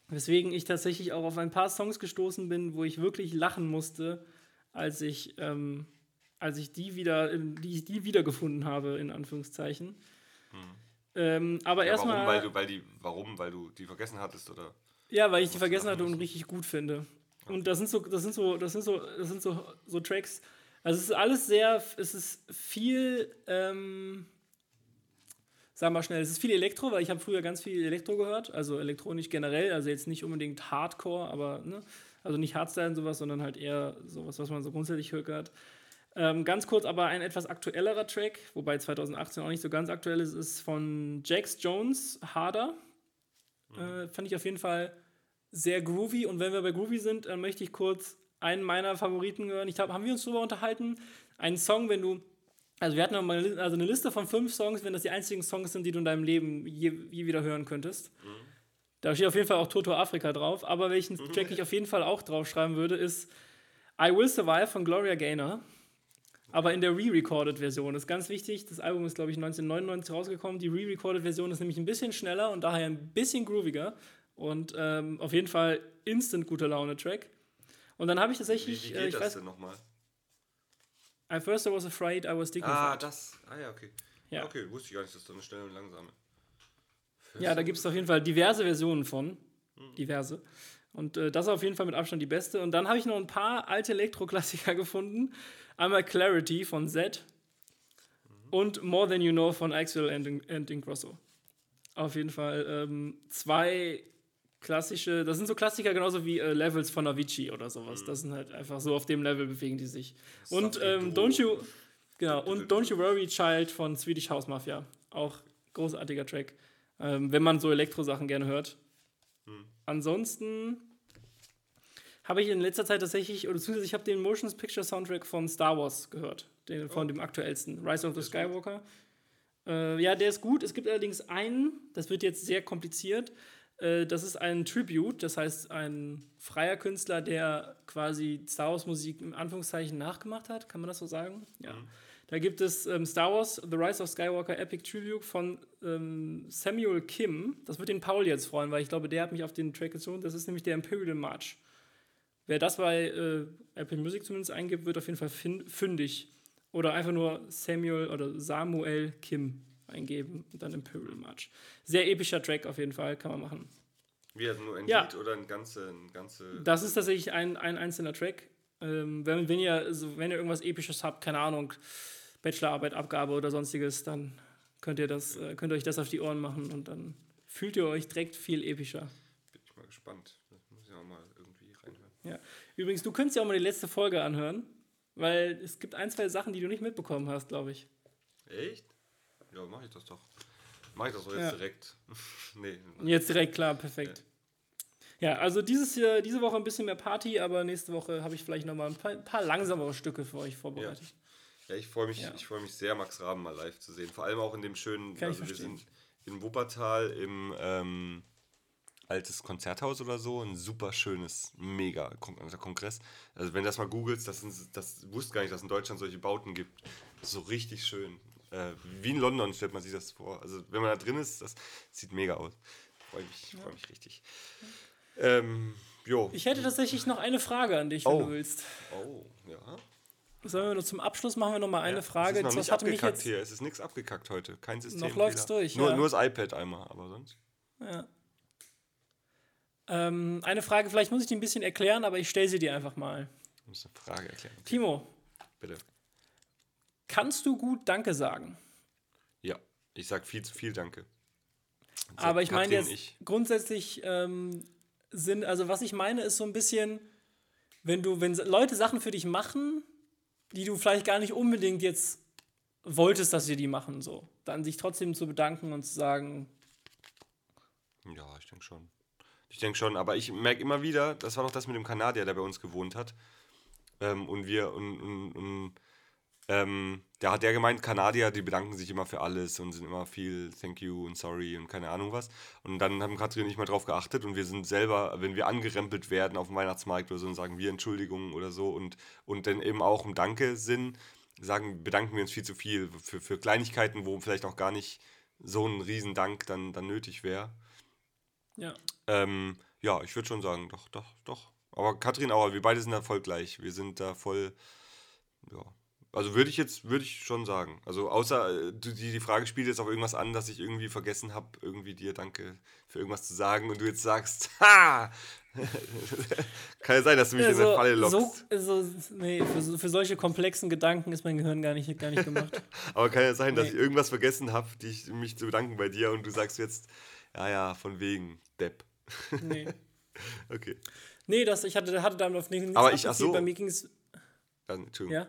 Weswegen ich tatsächlich auch auf ein paar Songs gestoßen bin, wo ich wirklich lachen musste, als ich, ähm, als ich die wieder, die ich die wiedergefunden habe, in Anführungszeichen. Ähm, aber.
Ja,
erstmal.
warum, weil du, weil die, warum? Weil du die vergessen hattest, oder?
Ja, weil ich die vergessen hatte und richtig gut finde. Und das sind so, das sind so, das sind so, das sind so, so Tracks. Also es ist alles sehr, es ist viel, ähm, sagen wir mal schnell, es ist viel Elektro, weil ich habe früher ganz viel Elektro gehört, also elektronisch generell, also jetzt nicht unbedingt Hardcore, aber ne, also nicht Hardstyle und sowas, sondern halt eher sowas, was man so grundsätzlich hört. Ähm, ganz kurz aber ein etwas aktuellerer Track, wobei 2018 auch nicht so ganz aktuell ist, ist von Jax Jones, Harder. Äh, fand ich auf jeden Fall sehr groovy. Und wenn wir bei groovy sind, dann möchte ich kurz einen meiner Favoriten hören. Ich glaube, haben wir uns darüber unterhalten? Einen Song, wenn du. Also, wir hatten noch mal also eine Liste von fünf Songs, wenn das die einzigen Songs sind, die du in deinem Leben je, je wieder hören könntest. Da steht auf jeden Fall auch Toto Afrika drauf. Aber welchen Track ich auf jeden Fall auch draufschreiben würde, ist I Will Survive von Gloria Gaynor. Aber in der re-recorded Version ist ganz wichtig. Das Album ist, glaube ich, 1999 rausgekommen. Die re-recorded Version ist nämlich ein bisschen schneller und daher ein bisschen grooviger. Und ähm, auf jeden Fall instant gute Laune-Track. Und dann habe ich
Wie,
tatsächlich,
wie
äh,
geht
ich
das
weiß,
denn nochmal?
I first I was afraid, I was dignified.
Ah, das. Ah ja, okay.
Ja.
Okay, wusste ich gar nicht, dass da eine schnelle und langsame.
Ja, da gibt es auf jeden Fall diverse Versionen von. Diverse. Und äh, das ist auf jeden Fall mit Abstand die beste. Und dann habe ich noch ein paar alte Elektro-Klassiker [LAUGHS] gefunden. Einmal Clarity von Z und More Than You Know von Axel and, and Ingrosso. Auf jeden Fall ähm, zwei klassische, das sind so Klassiker genauso wie äh, Levels von Avicii oder sowas. Das sind halt einfach so auf dem Level bewegen die sich. Und ähm. Don't You, genau, und Don't You Worry Child von Swedish House Mafia. Auch großartiger Track, ähm, wenn man so Elektro-Sachen gerne hört. Ansonsten habe ich in letzter Zeit tatsächlich, oder beziehungsweise ich habe den Motions Picture Soundtrack von Star Wars gehört. den, von dem aktuellsten, Rise of the Skywalker. Äh, ja, der ist gut. Es gibt allerdings einen, das wird jetzt sehr kompliziert. Äh, das ist ein Tribute, das heißt ein freier Künstler, der quasi Star Wars Musik im Anführungszeichen nachgemacht hat. Kann man das so sagen? Ja. Da gibt es ähm, Star Wars The Rise of Skywalker Epic Tribute von ähm, Samuel Kim. Das wird den Paul jetzt freuen, weil ich glaube, der hat mich auf den Track gezogen. Das ist nämlich der Imperial March. Wer das bei äh, Apple Music zumindest eingibt, wird auf jeden Fall fündig. Oder einfach nur Samuel oder Samuel Kim eingeben und dann Imperial March. Sehr epischer Track auf jeden Fall, kann man machen.
Wie, also nur ein ja. Lied oder ein ganze, ein ganze.
Das ist tatsächlich ein, ein einzelner Track. Ähm, wenn, wenn, ihr, also wenn ihr irgendwas Episches habt, keine Ahnung, Bachelorarbeit, Abgabe oder sonstiges, dann könnt ihr, das, äh, könnt euch das auf die Ohren machen und dann fühlt ihr euch direkt viel epischer.
Bin ich mal gespannt. Das muss ich auch mal.
Ja. Übrigens, du könntest ja auch mal die letzte Folge anhören, weil es gibt ein, zwei Sachen, die du nicht mitbekommen hast, glaube ich.
Echt? Ja, mach ich das doch. Mach ich das doch jetzt ja. direkt. [LAUGHS]
nee. Jetzt direkt, klar, perfekt. Ja. ja, also dieses hier, diese Woche ein bisschen mehr Party, aber nächste Woche habe ich vielleicht nochmal ein paar, ein paar langsamere Stücke für euch vorbereitet.
Ja. Ja, ich freue mich, ja. freu mich sehr, Max Raben mal live zu sehen. Vor allem auch in dem schönen,
Kann also wir sind
in Wuppertal im ähm, altes Konzerthaus oder so, ein super schönes, mega Kongress. Also wenn du das mal googelst, das, sind, das wusste gar nicht, dass es in Deutschland solche Bauten gibt. So richtig schön. Äh, wie in London stellt man sich das vor. Also wenn man da drin ist, das sieht mega aus. Freue mich, ja. freue mich richtig. Ähm, jo.
Ich hätte tatsächlich noch eine Frage an dich, wenn
oh.
du willst.
Oh, ja.
Sollen wir noch zum Abschluss machen wir noch mal eine ja, Frage.
Es ist noch nicht abgekackt hier. Es ist nichts abgekackt heute. Kein System.
Noch läuft es durch.
Nur,
ja.
nur das iPad einmal, aber sonst.
Ja. Ähm, eine Frage, vielleicht muss ich die ein bisschen erklären, aber ich stelle sie dir einfach mal.
Du musst eine Frage erklären.
Timo.
Bitte.
Kannst du gut Danke sagen?
Ja, ich sage viel zu viel Danke.
Aber ich meine jetzt ich. grundsätzlich ähm, sind, also was ich meine, ist so ein bisschen, wenn du, wenn Leute Sachen für dich machen, die du vielleicht gar nicht unbedingt jetzt wolltest, dass sie die machen, so. Dann sich trotzdem zu bedanken und zu sagen.
Ja, ich denke schon. Ich denke schon, aber ich merke immer wieder, das war doch das mit dem Kanadier, der bei uns gewohnt hat. Ähm, und wir, und, und, und ähm, da hat der gemeint, Kanadier, die bedanken sich immer für alles und sind immer viel Thank you und sorry und keine Ahnung was. Und dann haben Katrin nicht mal drauf geachtet und wir sind selber, wenn wir angerempelt werden auf dem Weihnachtsmarkt oder so, dann sagen wir Entschuldigung oder so und, und dann eben auch im Danke-Sinn sagen, bedanken wir uns viel zu viel für, für Kleinigkeiten, wo vielleicht auch gar nicht so ein Riesendank dann, dann nötig wäre.
Ja.
Ähm, ja, ich würde schon sagen, doch, doch, doch. Aber Katrin auch, wir beide sind da voll gleich. Wir sind da voll, ja, also würde ich jetzt, würde ich schon sagen. Also außer äh, die, die Frage spielt jetzt auf irgendwas an, dass ich irgendwie vergessen habe, irgendwie dir Danke für irgendwas zu sagen und du jetzt sagst, [LAUGHS] ha! Kann ja sein, dass du mich ja, in der Falle lockst.
So, so, nee, für, für, solche komplexen Gedanken ist mein Gehirn gar nicht, gar nicht gemacht. [LAUGHS]
Aber kann ja sein, nee. dass ich irgendwas vergessen habe, mich zu bedanken bei dir und du sagst jetzt, ja, ja, von wegen, Depp.
Nee. [LAUGHS]
okay.
Nee, das, ich hatte, hatte damit auf nichts
Aber ich, ach so.
Bei mir ging es.
Entschuldigung. Ja?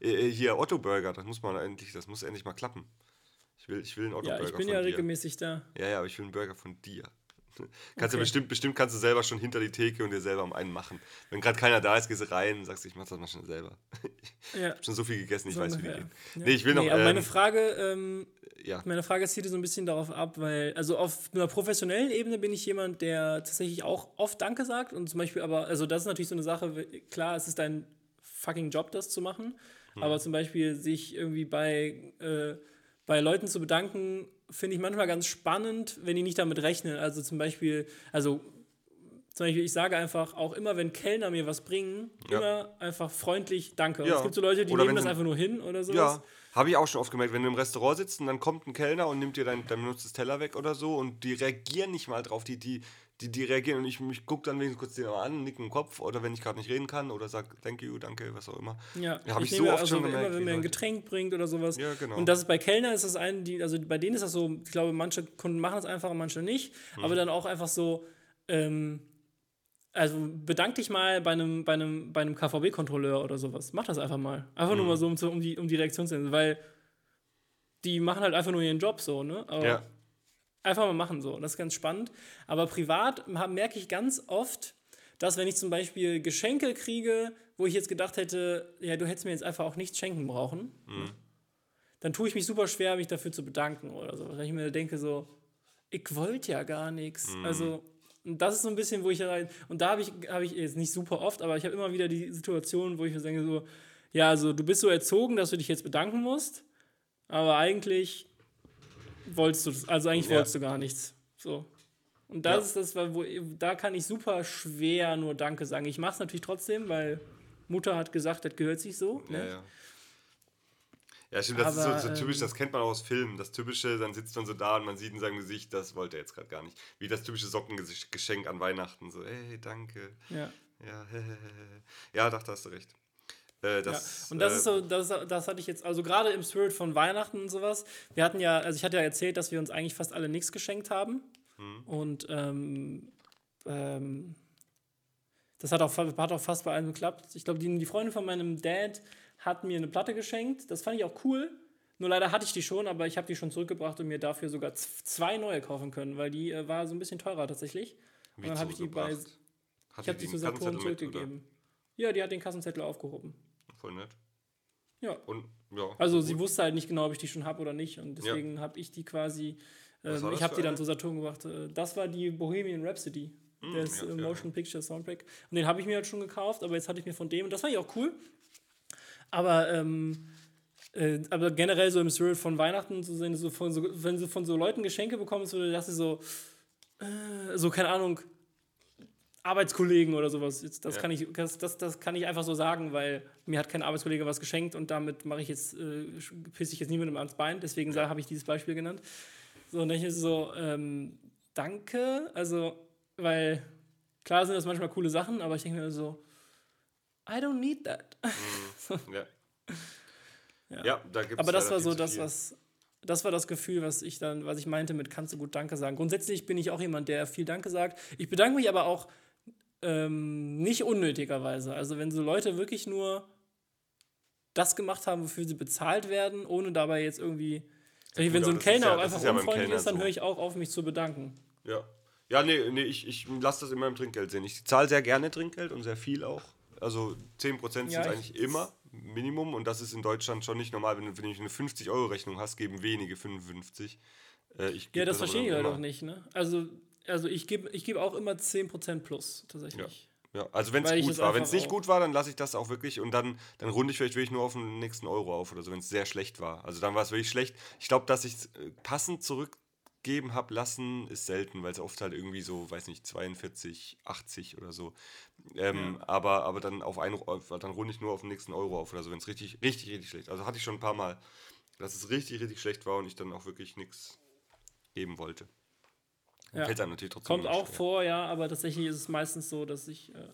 Äh, äh, hier Otto Burger, das muss man endlich, das muss endlich mal klappen. Ich will, ich will einen Otto Burger. Ja,
ich bin ja regelmäßig da.
Ja, ja, aber ich will einen Burger von dir. Kannst okay. du bestimmt, bestimmt kannst du selber schon hinter die Theke und dir selber um einen machen. Wenn gerade keiner da ist, gehst du rein und sagst, ich mach das mal schon selber. [LAUGHS] ich ja. habe schon so viel gegessen, ich so weiß, wie die geht. Ja. Nee, ich will nee, noch.
Aber ähm, meine Frage, ähm, ja. meine Frage zieht so ein bisschen darauf ab, weil, also auf einer professionellen Ebene bin ich jemand, der tatsächlich auch oft Danke sagt und zum Beispiel, aber, also das ist natürlich so eine Sache, klar, es ist dein fucking Job, das zu machen. Mhm. Aber zum Beispiel sich irgendwie bei, äh, bei Leuten zu bedanken, finde ich manchmal ganz spannend, wenn die nicht damit rechnen. Also zum Beispiel, also zum Beispiel, ich sage einfach auch immer, wenn Kellner mir was bringen, ja. immer einfach freundlich Danke. Ja. Es gibt so Leute, die oder nehmen das einfach nur hin oder sowas. Ja,
habe ich auch schon oft gemerkt, wenn du im Restaurant sitzt und dann kommt ein Kellner und nimmt dir dein, dein benutztes Teller weg oder so und die reagieren nicht mal drauf, die, die, die, die reagieren und ich, ich gucke dann wenigstens kurz den an, nicken den Kopf oder wenn ich gerade nicht reden kann oder sage thank you, danke, was auch immer.
Ja, habe ich, ich, so oft also schon gemerkt. Immer, wenn mir ein Getränk bringt oder sowas.
Ja, genau.
Und das ist bei Kellner ist das ein, die, also bei denen ist das so, ich glaube, manche Kunden machen das einfach, manche nicht, hm. aber dann auch einfach so, ähm, also bedank dich mal bei einem, bei einem, bei einem KVB-Kontrolleur oder sowas. Mach das einfach mal. Einfach hm. nur mal so, um, um, die, um die Reaktion zu sehen, weil die machen halt einfach nur ihren Job so, ne?
Aber ja.
Einfach mal machen so. Das ist ganz spannend. Aber privat merke ich ganz oft, dass wenn ich zum Beispiel Geschenke kriege, wo ich jetzt gedacht hätte, ja, du hättest mir jetzt einfach auch nichts schenken brauchen,
Mhm.
dann tue ich mich super schwer, mich dafür zu bedanken oder so. Weil ich mir denke so, ich wollte ja gar nichts.
Mhm.
Also, und das ist so ein bisschen, wo ich rein, und da habe ich, habe ich jetzt nicht super oft, aber ich habe immer wieder die Situation, wo ich mir denke so, ja, also du bist so erzogen, dass du dich jetzt bedanken musst, aber eigentlich wolltest du, das- also eigentlich
Ja.
wolltest du gar nichts. So. Und das
Ja.
ist das, wo da kann ich super schwer nur Danke sagen. Ich mache es natürlich trotzdem, weil Mutter hat gesagt, das gehört sich so.
Ja,
Ne?
ja. Ja, stimmt, das
Aber,
ist so, so typisch,
ähm,
das kennt man auch aus Filmen. Das typische, dann sitzt man so da und man sieht in seinem Gesicht, das wollte er jetzt gerade gar nicht. Wie das typische Sockengeschenk an Weihnachten. So, hey, danke.
Ja.
Ja, [LAUGHS] ja, doch, da hast du recht. Äh,
Ja.
das,
Und das
äh,
ist so, das, das hatte ich jetzt, also gerade im Spirit von Weihnachten und sowas. Wir hatten ja, also ich hatte ja erzählt, dass wir uns eigentlich fast alle nichts geschenkt haben.
Mhm.
Und ähm, ähm, das hat auch, hat auch fast bei allem geklappt. Ich glaube, die, die Freundin von meinem Dad hat mir eine Platte geschenkt. Das fand ich auch cool. Nur leider hatte ich die schon, aber ich habe die schon zurückgebracht und mir dafür sogar zwei neue kaufen können, weil die äh, war so ein bisschen teurer tatsächlich.
wie
Und dann habe ich die bei?
Hat
ich habe
die
zu Saturn
mit, oder?
zurückgegeben. Ja, die hat den Kassenzettel aufgehoben.
Voll nett.
Ja.
Und, ja.
Also
gut.
sie wusste halt nicht genau, ob ich die schon habe oder nicht. Und deswegen habe ich die quasi, ähm, ich habe die dann zu Saturn gebracht. Äh, Das war die Bohemian Rhapsody. das
ja,
äh,
ja,
Motion Picture Soundtrack. Und den habe ich mir halt schon gekauft, aber jetzt hatte ich mir von dem, und das fand ich auch cool. Aber, ähm, äh, aber generell so im Spirit von Weihnachten zu sehen, so von so, wenn du von so Leuten Geschenke bekommst, so, dass sie so, äh, so, keine Ahnung, Arbeitskollegen oder sowas. Jetzt, das,
Ja.
kann ich, das, das, das kann ich einfach so sagen, weil mir hat kein Arbeitskollege was geschenkt und damit mache ich jetzt, äh, pisse ich jetzt niemandem ans Bein. Deswegen sa- habe ich dieses Beispiel genannt. So, und dann ist so, ähm, danke. Also, weil klar sind das manchmal coole Sachen, aber ich denke mir so, I don't need that. [LAUGHS]
Ja.
Ja.
ja, da gibt es
Aber das war so das, was. Das war das Gefühl, was ich dann, was ich meinte mit kannst du gut Danke sagen. Grundsätzlich bin ich auch jemand, der viel Danke sagt. Ich bedanke mich aber auch ähm, nicht unnötigerweise. Also wenn so Leute wirklich nur das gemacht haben, wofür sie bezahlt werden, ohne dabei jetzt irgendwie. Sag ich, wenn
gut,
so ein Kellner
ja-
auch einfach
ja
unfreundlich ist, dann
so.
höre ich auch auf, mich zu bedanken.
Ja. Ja, nee, nee ich, ich lasse das immer im Trinkgeld sehen. Ich zahle sehr gerne Trinkgeld und sehr viel auch. Also 10% sind
Ja, ich-
eigentlich immer Minimum und das ist in Deutschland schon nicht normal. Wenn du, wenn du eine 50-Euro-Rechnung hast, geben wenige 55. Äh,
Ja, das verstehe ich halt auch nicht. Ne? Also, also ich gebe ich geb auch immer 10% plus, tatsächlich.
Ja, also wenn es gut war. Wenn es nicht gut war, dann lasse ich das auch wirklich und dann, dann runde ich vielleicht wirklich nur auf den nächsten Euro auf oder so, wenn es sehr schlecht war. Also dann war es wirklich schlecht. Ich glaube, dass ich es äh, passend zurückgeben habe lassen, ist selten, weil es oft halt irgendwie so, weiß nicht, 42, 80 oder so. Ähm, aber, aber dann auf einen, auf, dann runde ich nur auf den nächsten Euro auf oder so, wenn es richtig, richtig, richtig schlecht. Also hatte ich schon ein paar Mal, dass es richtig, richtig schlecht war und ich dann auch wirklich nichts geben wollte.
Ja.
fällt einem natürlich trotzdem
Kommt auch
schwer.
vor, ja, aber tatsächlich ist es meistens so, dass ich äh,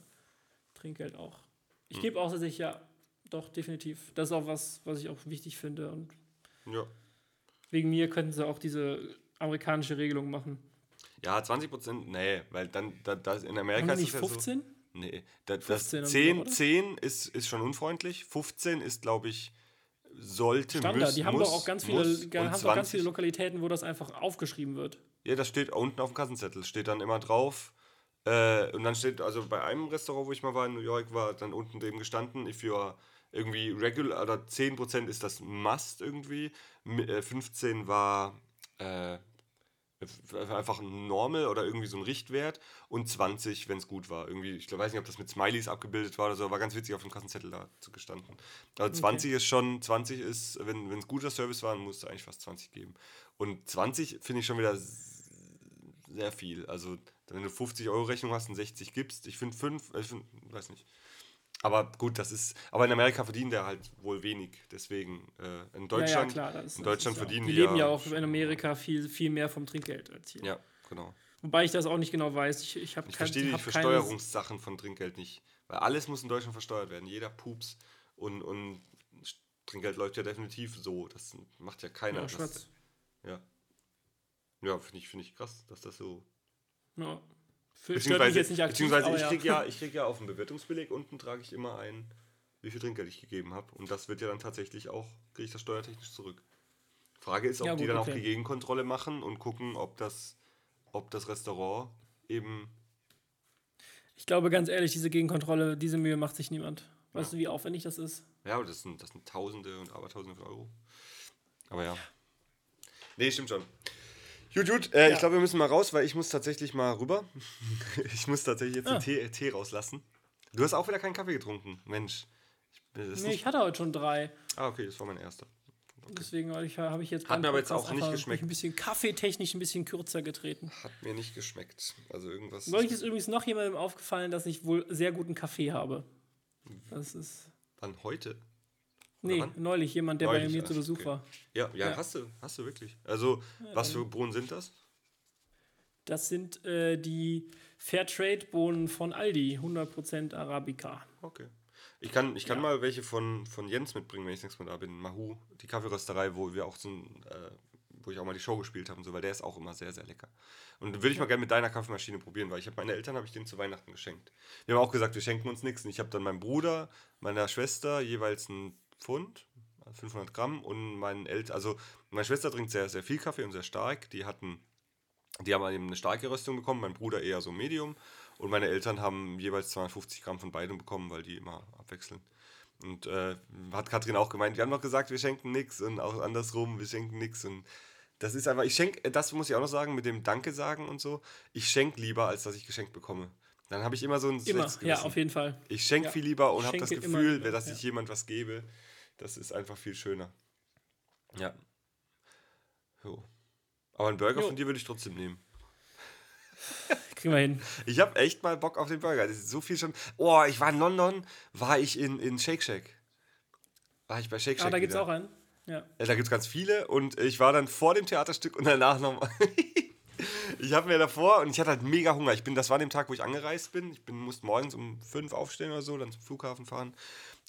Trinkgeld auch.
Hm.
Ich gebe auch tatsächlich, ja, doch, definitiv. Das ist auch was, was ich auch wichtig finde. Und
Ja.
wegen mir könnten sie auch diese amerikanische Regelung machen.
Ja, 20 Prozent, nee, weil dann, da, da in
Haben
Amerika
die
ist
nicht
ja
15?
so. Nee, da, das
15 und so,
10,
oder?
10 ist, ist schon unfreundlich, 15 ist, glaube ich, sollte,
Standard.
muss,
die haben
muss,
doch auch ganz viele,
muss
haben doch ganz viele Lokalitäten, wo das einfach aufgeschrieben wird.
Ja, das steht unten auf dem Kassenzettel, steht dann immer drauf. Äh, und dann steht, also bei einem Restaurant, wo ich mal war in New York, war dann unten dem gestanden, if you are irgendwie regular, oder 10% ist das Must irgendwie, Mi- äh, 15 war äh, einfach ein Normal oder irgendwie so ein Richtwert und 20, wenn es gut war. Irgendwie, ich weiß nicht, ob das mit Smileys abgebildet war oder so, war ganz witzig auf dem Kassenzettel da zu gestanden. Also 20 ist schon, 20 ist, wenn es guter Service war, dann musste eigentlich fast 20 geben. Und 20 finde ich schon wieder sehr viel. Also, wenn du 50 Euro Rechnung hast und 60 gibst, ich finde 5, ich find, weiß nicht. Aber gut, das ist, aber in Amerika verdient der halt wohl wenig. Deswegen, äh, in Deutschland,
ja, ja, klar. Das,
in Deutschland
ist ja
verdienen
die
die
leben ja auch in Amerika viel, viel mehr vom Trinkgeld als hier.
ja, genau.
Wobei ich das auch nicht genau weiß. Ich, ich
Ich verstehe die Versteuerungssachen von Trinkgeld nicht. Weil alles muss in Deutschland versteuert werden. Jeder Pups. Und, und Trinkgeld läuft ja definitiv so. Das macht ja keiner.
Ja,
das, ja. Ja, finde ich, find ich krass, dass das so.
Ja.
Beziehungsweise,
jetzt nicht aktiv,
beziehungsweise ich
ja.
kriege ja, ich [LAUGHS] krieg ja auf dem Bewertungsbeleg unten trage ich immer ein, wie viel Trinkgeld ich gegeben habe. Und das wird ja dann tatsächlich auch, kriege ich das steuertechnisch zurück. Frage ist, ob
Ja,
die
gut,
dann auch
okay.
die Gegenkontrolle machen und gucken, ob das, ob das Restaurant eben
Ich glaube ganz ehrlich, diese Gegenkontrolle, diese Mühe macht sich niemand. Weißt du, wie aufwendig das ist?
Ja, aber das sind, das sind Tausende und Abertausende von Euro. Aber ja. Nee, stimmt schon. Gut, gut. Äh,
Ja.
Ich glaube, wir müssen mal raus, weil ich muss tatsächlich mal rüber. [LAUGHS] ich muss tatsächlich jetzt
Ah.
den Tee, Tee rauslassen. Du hast auch wieder keinen Kaffee getrunken. Mensch. Ich,
Nee, ich hatte heute schon drei.
ah, okay, das war mein erster.
Deswegen habe ich, jetzt
Hat mir aber jetzt auch nicht geschmeckt.
Ein bisschen kaffeetechnisch ein bisschen kürzer getreten.
Hat mir nicht geschmeckt. Also irgendwas.
Neulich ist übrigens noch jemandem aufgefallen, dass ich wohl sehr guten Kaffee habe. Das ist.
Wann heute?
Nee,
wann?
neulich jemand, der
Neulich,
bei mir zu Besuch
okay.
war.
Ja, ja,
Ja.
hast du, hast du wirklich. Also, was für Bohnen sind das?
Das sind äh, die Fairtrade-Bohnen von Aldi, 100% Arabica.
Okay. Ich kann, ich kann
Ja.
mal welche von, von Jens mitbringen, wenn ich nächstes Mal da bin. Mahu, die Kaffeerösterei, wo wir auch so ein, äh, wo ich auch mal die Show gespielt habe und so, weil der ist auch immer sehr, sehr lecker. Und würde ich mal gerne mit deiner Kaffeemaschine probieren, weil ich habe meine Eltern habe ich denen zu Weihnachten geschenkt. Wir haben auch gesagt, wir schenken uns nichts. Und ich habe dann meinem Bruder, meiner Schwester jeweils ein Pfund, 500 Gramm und meinen Eltern, also meine Schwester trinkt sehr, sehr viel Kaffee und sehr stark. Die hatten, die haben eben eine starke Röstung bekommen, mein Bruder eher so Medium. Und meine Eltern haben jeweils 250 Gramm von beidem bekommen, weil die immer abwechseln. Und äh, hat Katrin auch gemeint, wir haben doch gesagt, wir schenken nichts und auch andersrum, wir schenken nichts. Und das ist einfach, ich schenke, das muss ich auch noch sagen, mit dem Danke sagen und so, ich schenke lieber, als dass ich geschenkt bekomme. Dann habe ich immer so ein
Immer, ja, auf jeden Fall.
Ich schenke
Ja.
viel lieber und habe das Gefühl,
lieber,
dass
ja.
ich jemand was gebe. Das ist einfach viel schöner. Ja. Jo. Aber einen Burger
Jo.
von dir würde ich trotzdem nehmen. [LAUGHS]
Kriegen wir hin.
Ich habe echt mal Bock auf den Burger. Das ist so viel schon. Oh, ich war in London, war ich in, in Shake Shack. War ich bei Shake Shack.
Ah, da gibt es auch einen. Ja.
Ja, da gibt es ganz viele und ich war dann vor dem Theaterstück und danach nochmal. [LAUGHS] ich habe mir davor und ich hatte halt mega Hunger. Ich bin, das war an dem Tag, wo ich angereist bin. Ich bin, musste morgens um fünf aufstehen oder so, dann zum Flughafen fahren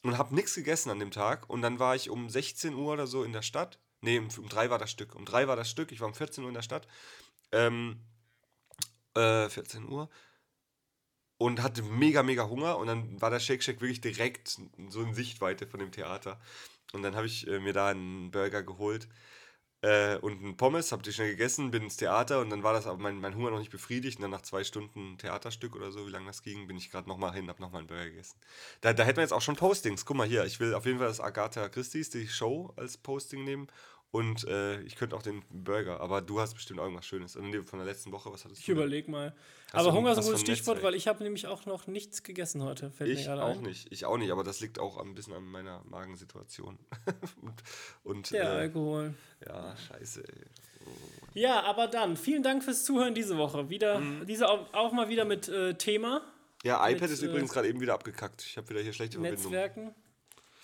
und habe nichts gegessen an dem Tag. Und dann war ich um 16 Uhr oder so in der Stadt. Nee, um, drei war das Stück. Um drei war das Stück. Ich war um 14 Uhr in der Stadt. Ähm, äh, 14 Uhr. Und hatte mega, mega Hunger. Und dann war der Shake Shack wirklich direkt so in Sichtweite von dem Theater. Und dann habe ich äh, mir da einen Burger geholt äh, und einen Pommes, habe die schnell gegessen, bin ins Theater und dann war das aber mein, mein Hunger noch nicht befriedigt. Und dann nach zwei Stunden Theaterstück oder so, wie lange das ging, bin ich gerade nochmal hin, habe nochmal einen Burger gegessen. Da, da hätten wir jetzt auch schon Postings. Guck mal hier, ich will auf jeden Fall das Agatha Christie's, die Show, als Posting nehmen. Und äh, ich könnte auch den Burger, aber du hast bestimmt irgendwas Schönes. Und von der letzten Woche, was hattest
Ich
du? denn?
überlege mal.
Hast
Aber Hunger ist ein gutes Stichwort, weil ich habe nämlich auch noch nichts gegessen heute. Fällt mir
Ich auch
ein.
nicht, ich auch nicht, aber das liegt auch ein bisschen an meiner Magensituation. [LAUGHS] und und
Der
äh,
Alkohol.
ja, scheiße. Ey.
Ja, aber dann, vielen Dank fürs Zuhören diese Woche. Wieder,
Mhm.
diese auch, auch mal wieder mit äh, Thema,
Ja, iPad
Mit,
ist
äh,
übrigens gerade eben wieder abgekackt. Ich habe wieder hier schlechte Verbindung.
Netzwerken.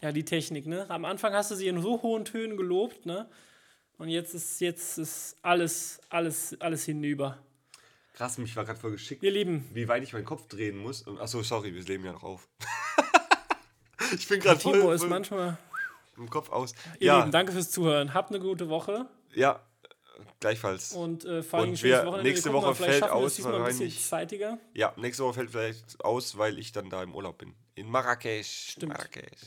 Ja, die Technik, ne? Am Anfang hast du sie in so hohen Tönen gelobt, ne? Und jetzt ist, jetzt ist alles, alles, alles hinüber.
Krass, mich war gerade voll geschickt,
Ihr Lieben,
wie weit ich meinen Kopf drehen muss. Und- Achso, sorry, wir leben ja noch auf. [LAUGHS] ich bin gerade voll,
Timo ist
voll
manchmal.
im Kopf aus.
Ihr
Ja,
Lieben, danke fürs Zuhören. Habt eine gute Woche
ja, gleichfalls.
und äh, vor allem
Und wir-
Wochenende.
nächste
mal,
Woche
vielleicht
fällt
wir
aus,
diesmal ein
wahrscheinlich-
zeitiger.
Ja, nächste Woche fällt vielleicht aus, weil ich dann da im Urlaub bin. In Marrakesch.
Stimmt.
Marrakesch.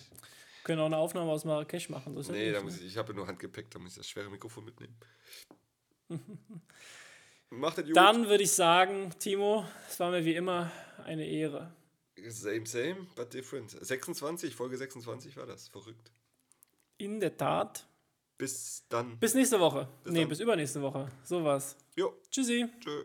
Können auch eine Aufnahme aus Marrakesch machen. Ja
Nee, da muss ich, ich habe nur Handgepäck, da muss ich das schwere Mikrofon mitnehmen. [LAUGHS] Macht das gut.
Dann würde ich sagen, Timo, es war mir wie immer eine Ehre.
Same, same, but different. 26, Folge 26 war das. Verrückt.
In der Tat.
Bis dann.
Bis nächste Woche.
Bis
nee,
dann.
bis übernächste Woche. So was.
Jo,
Tschüssi.
tschö.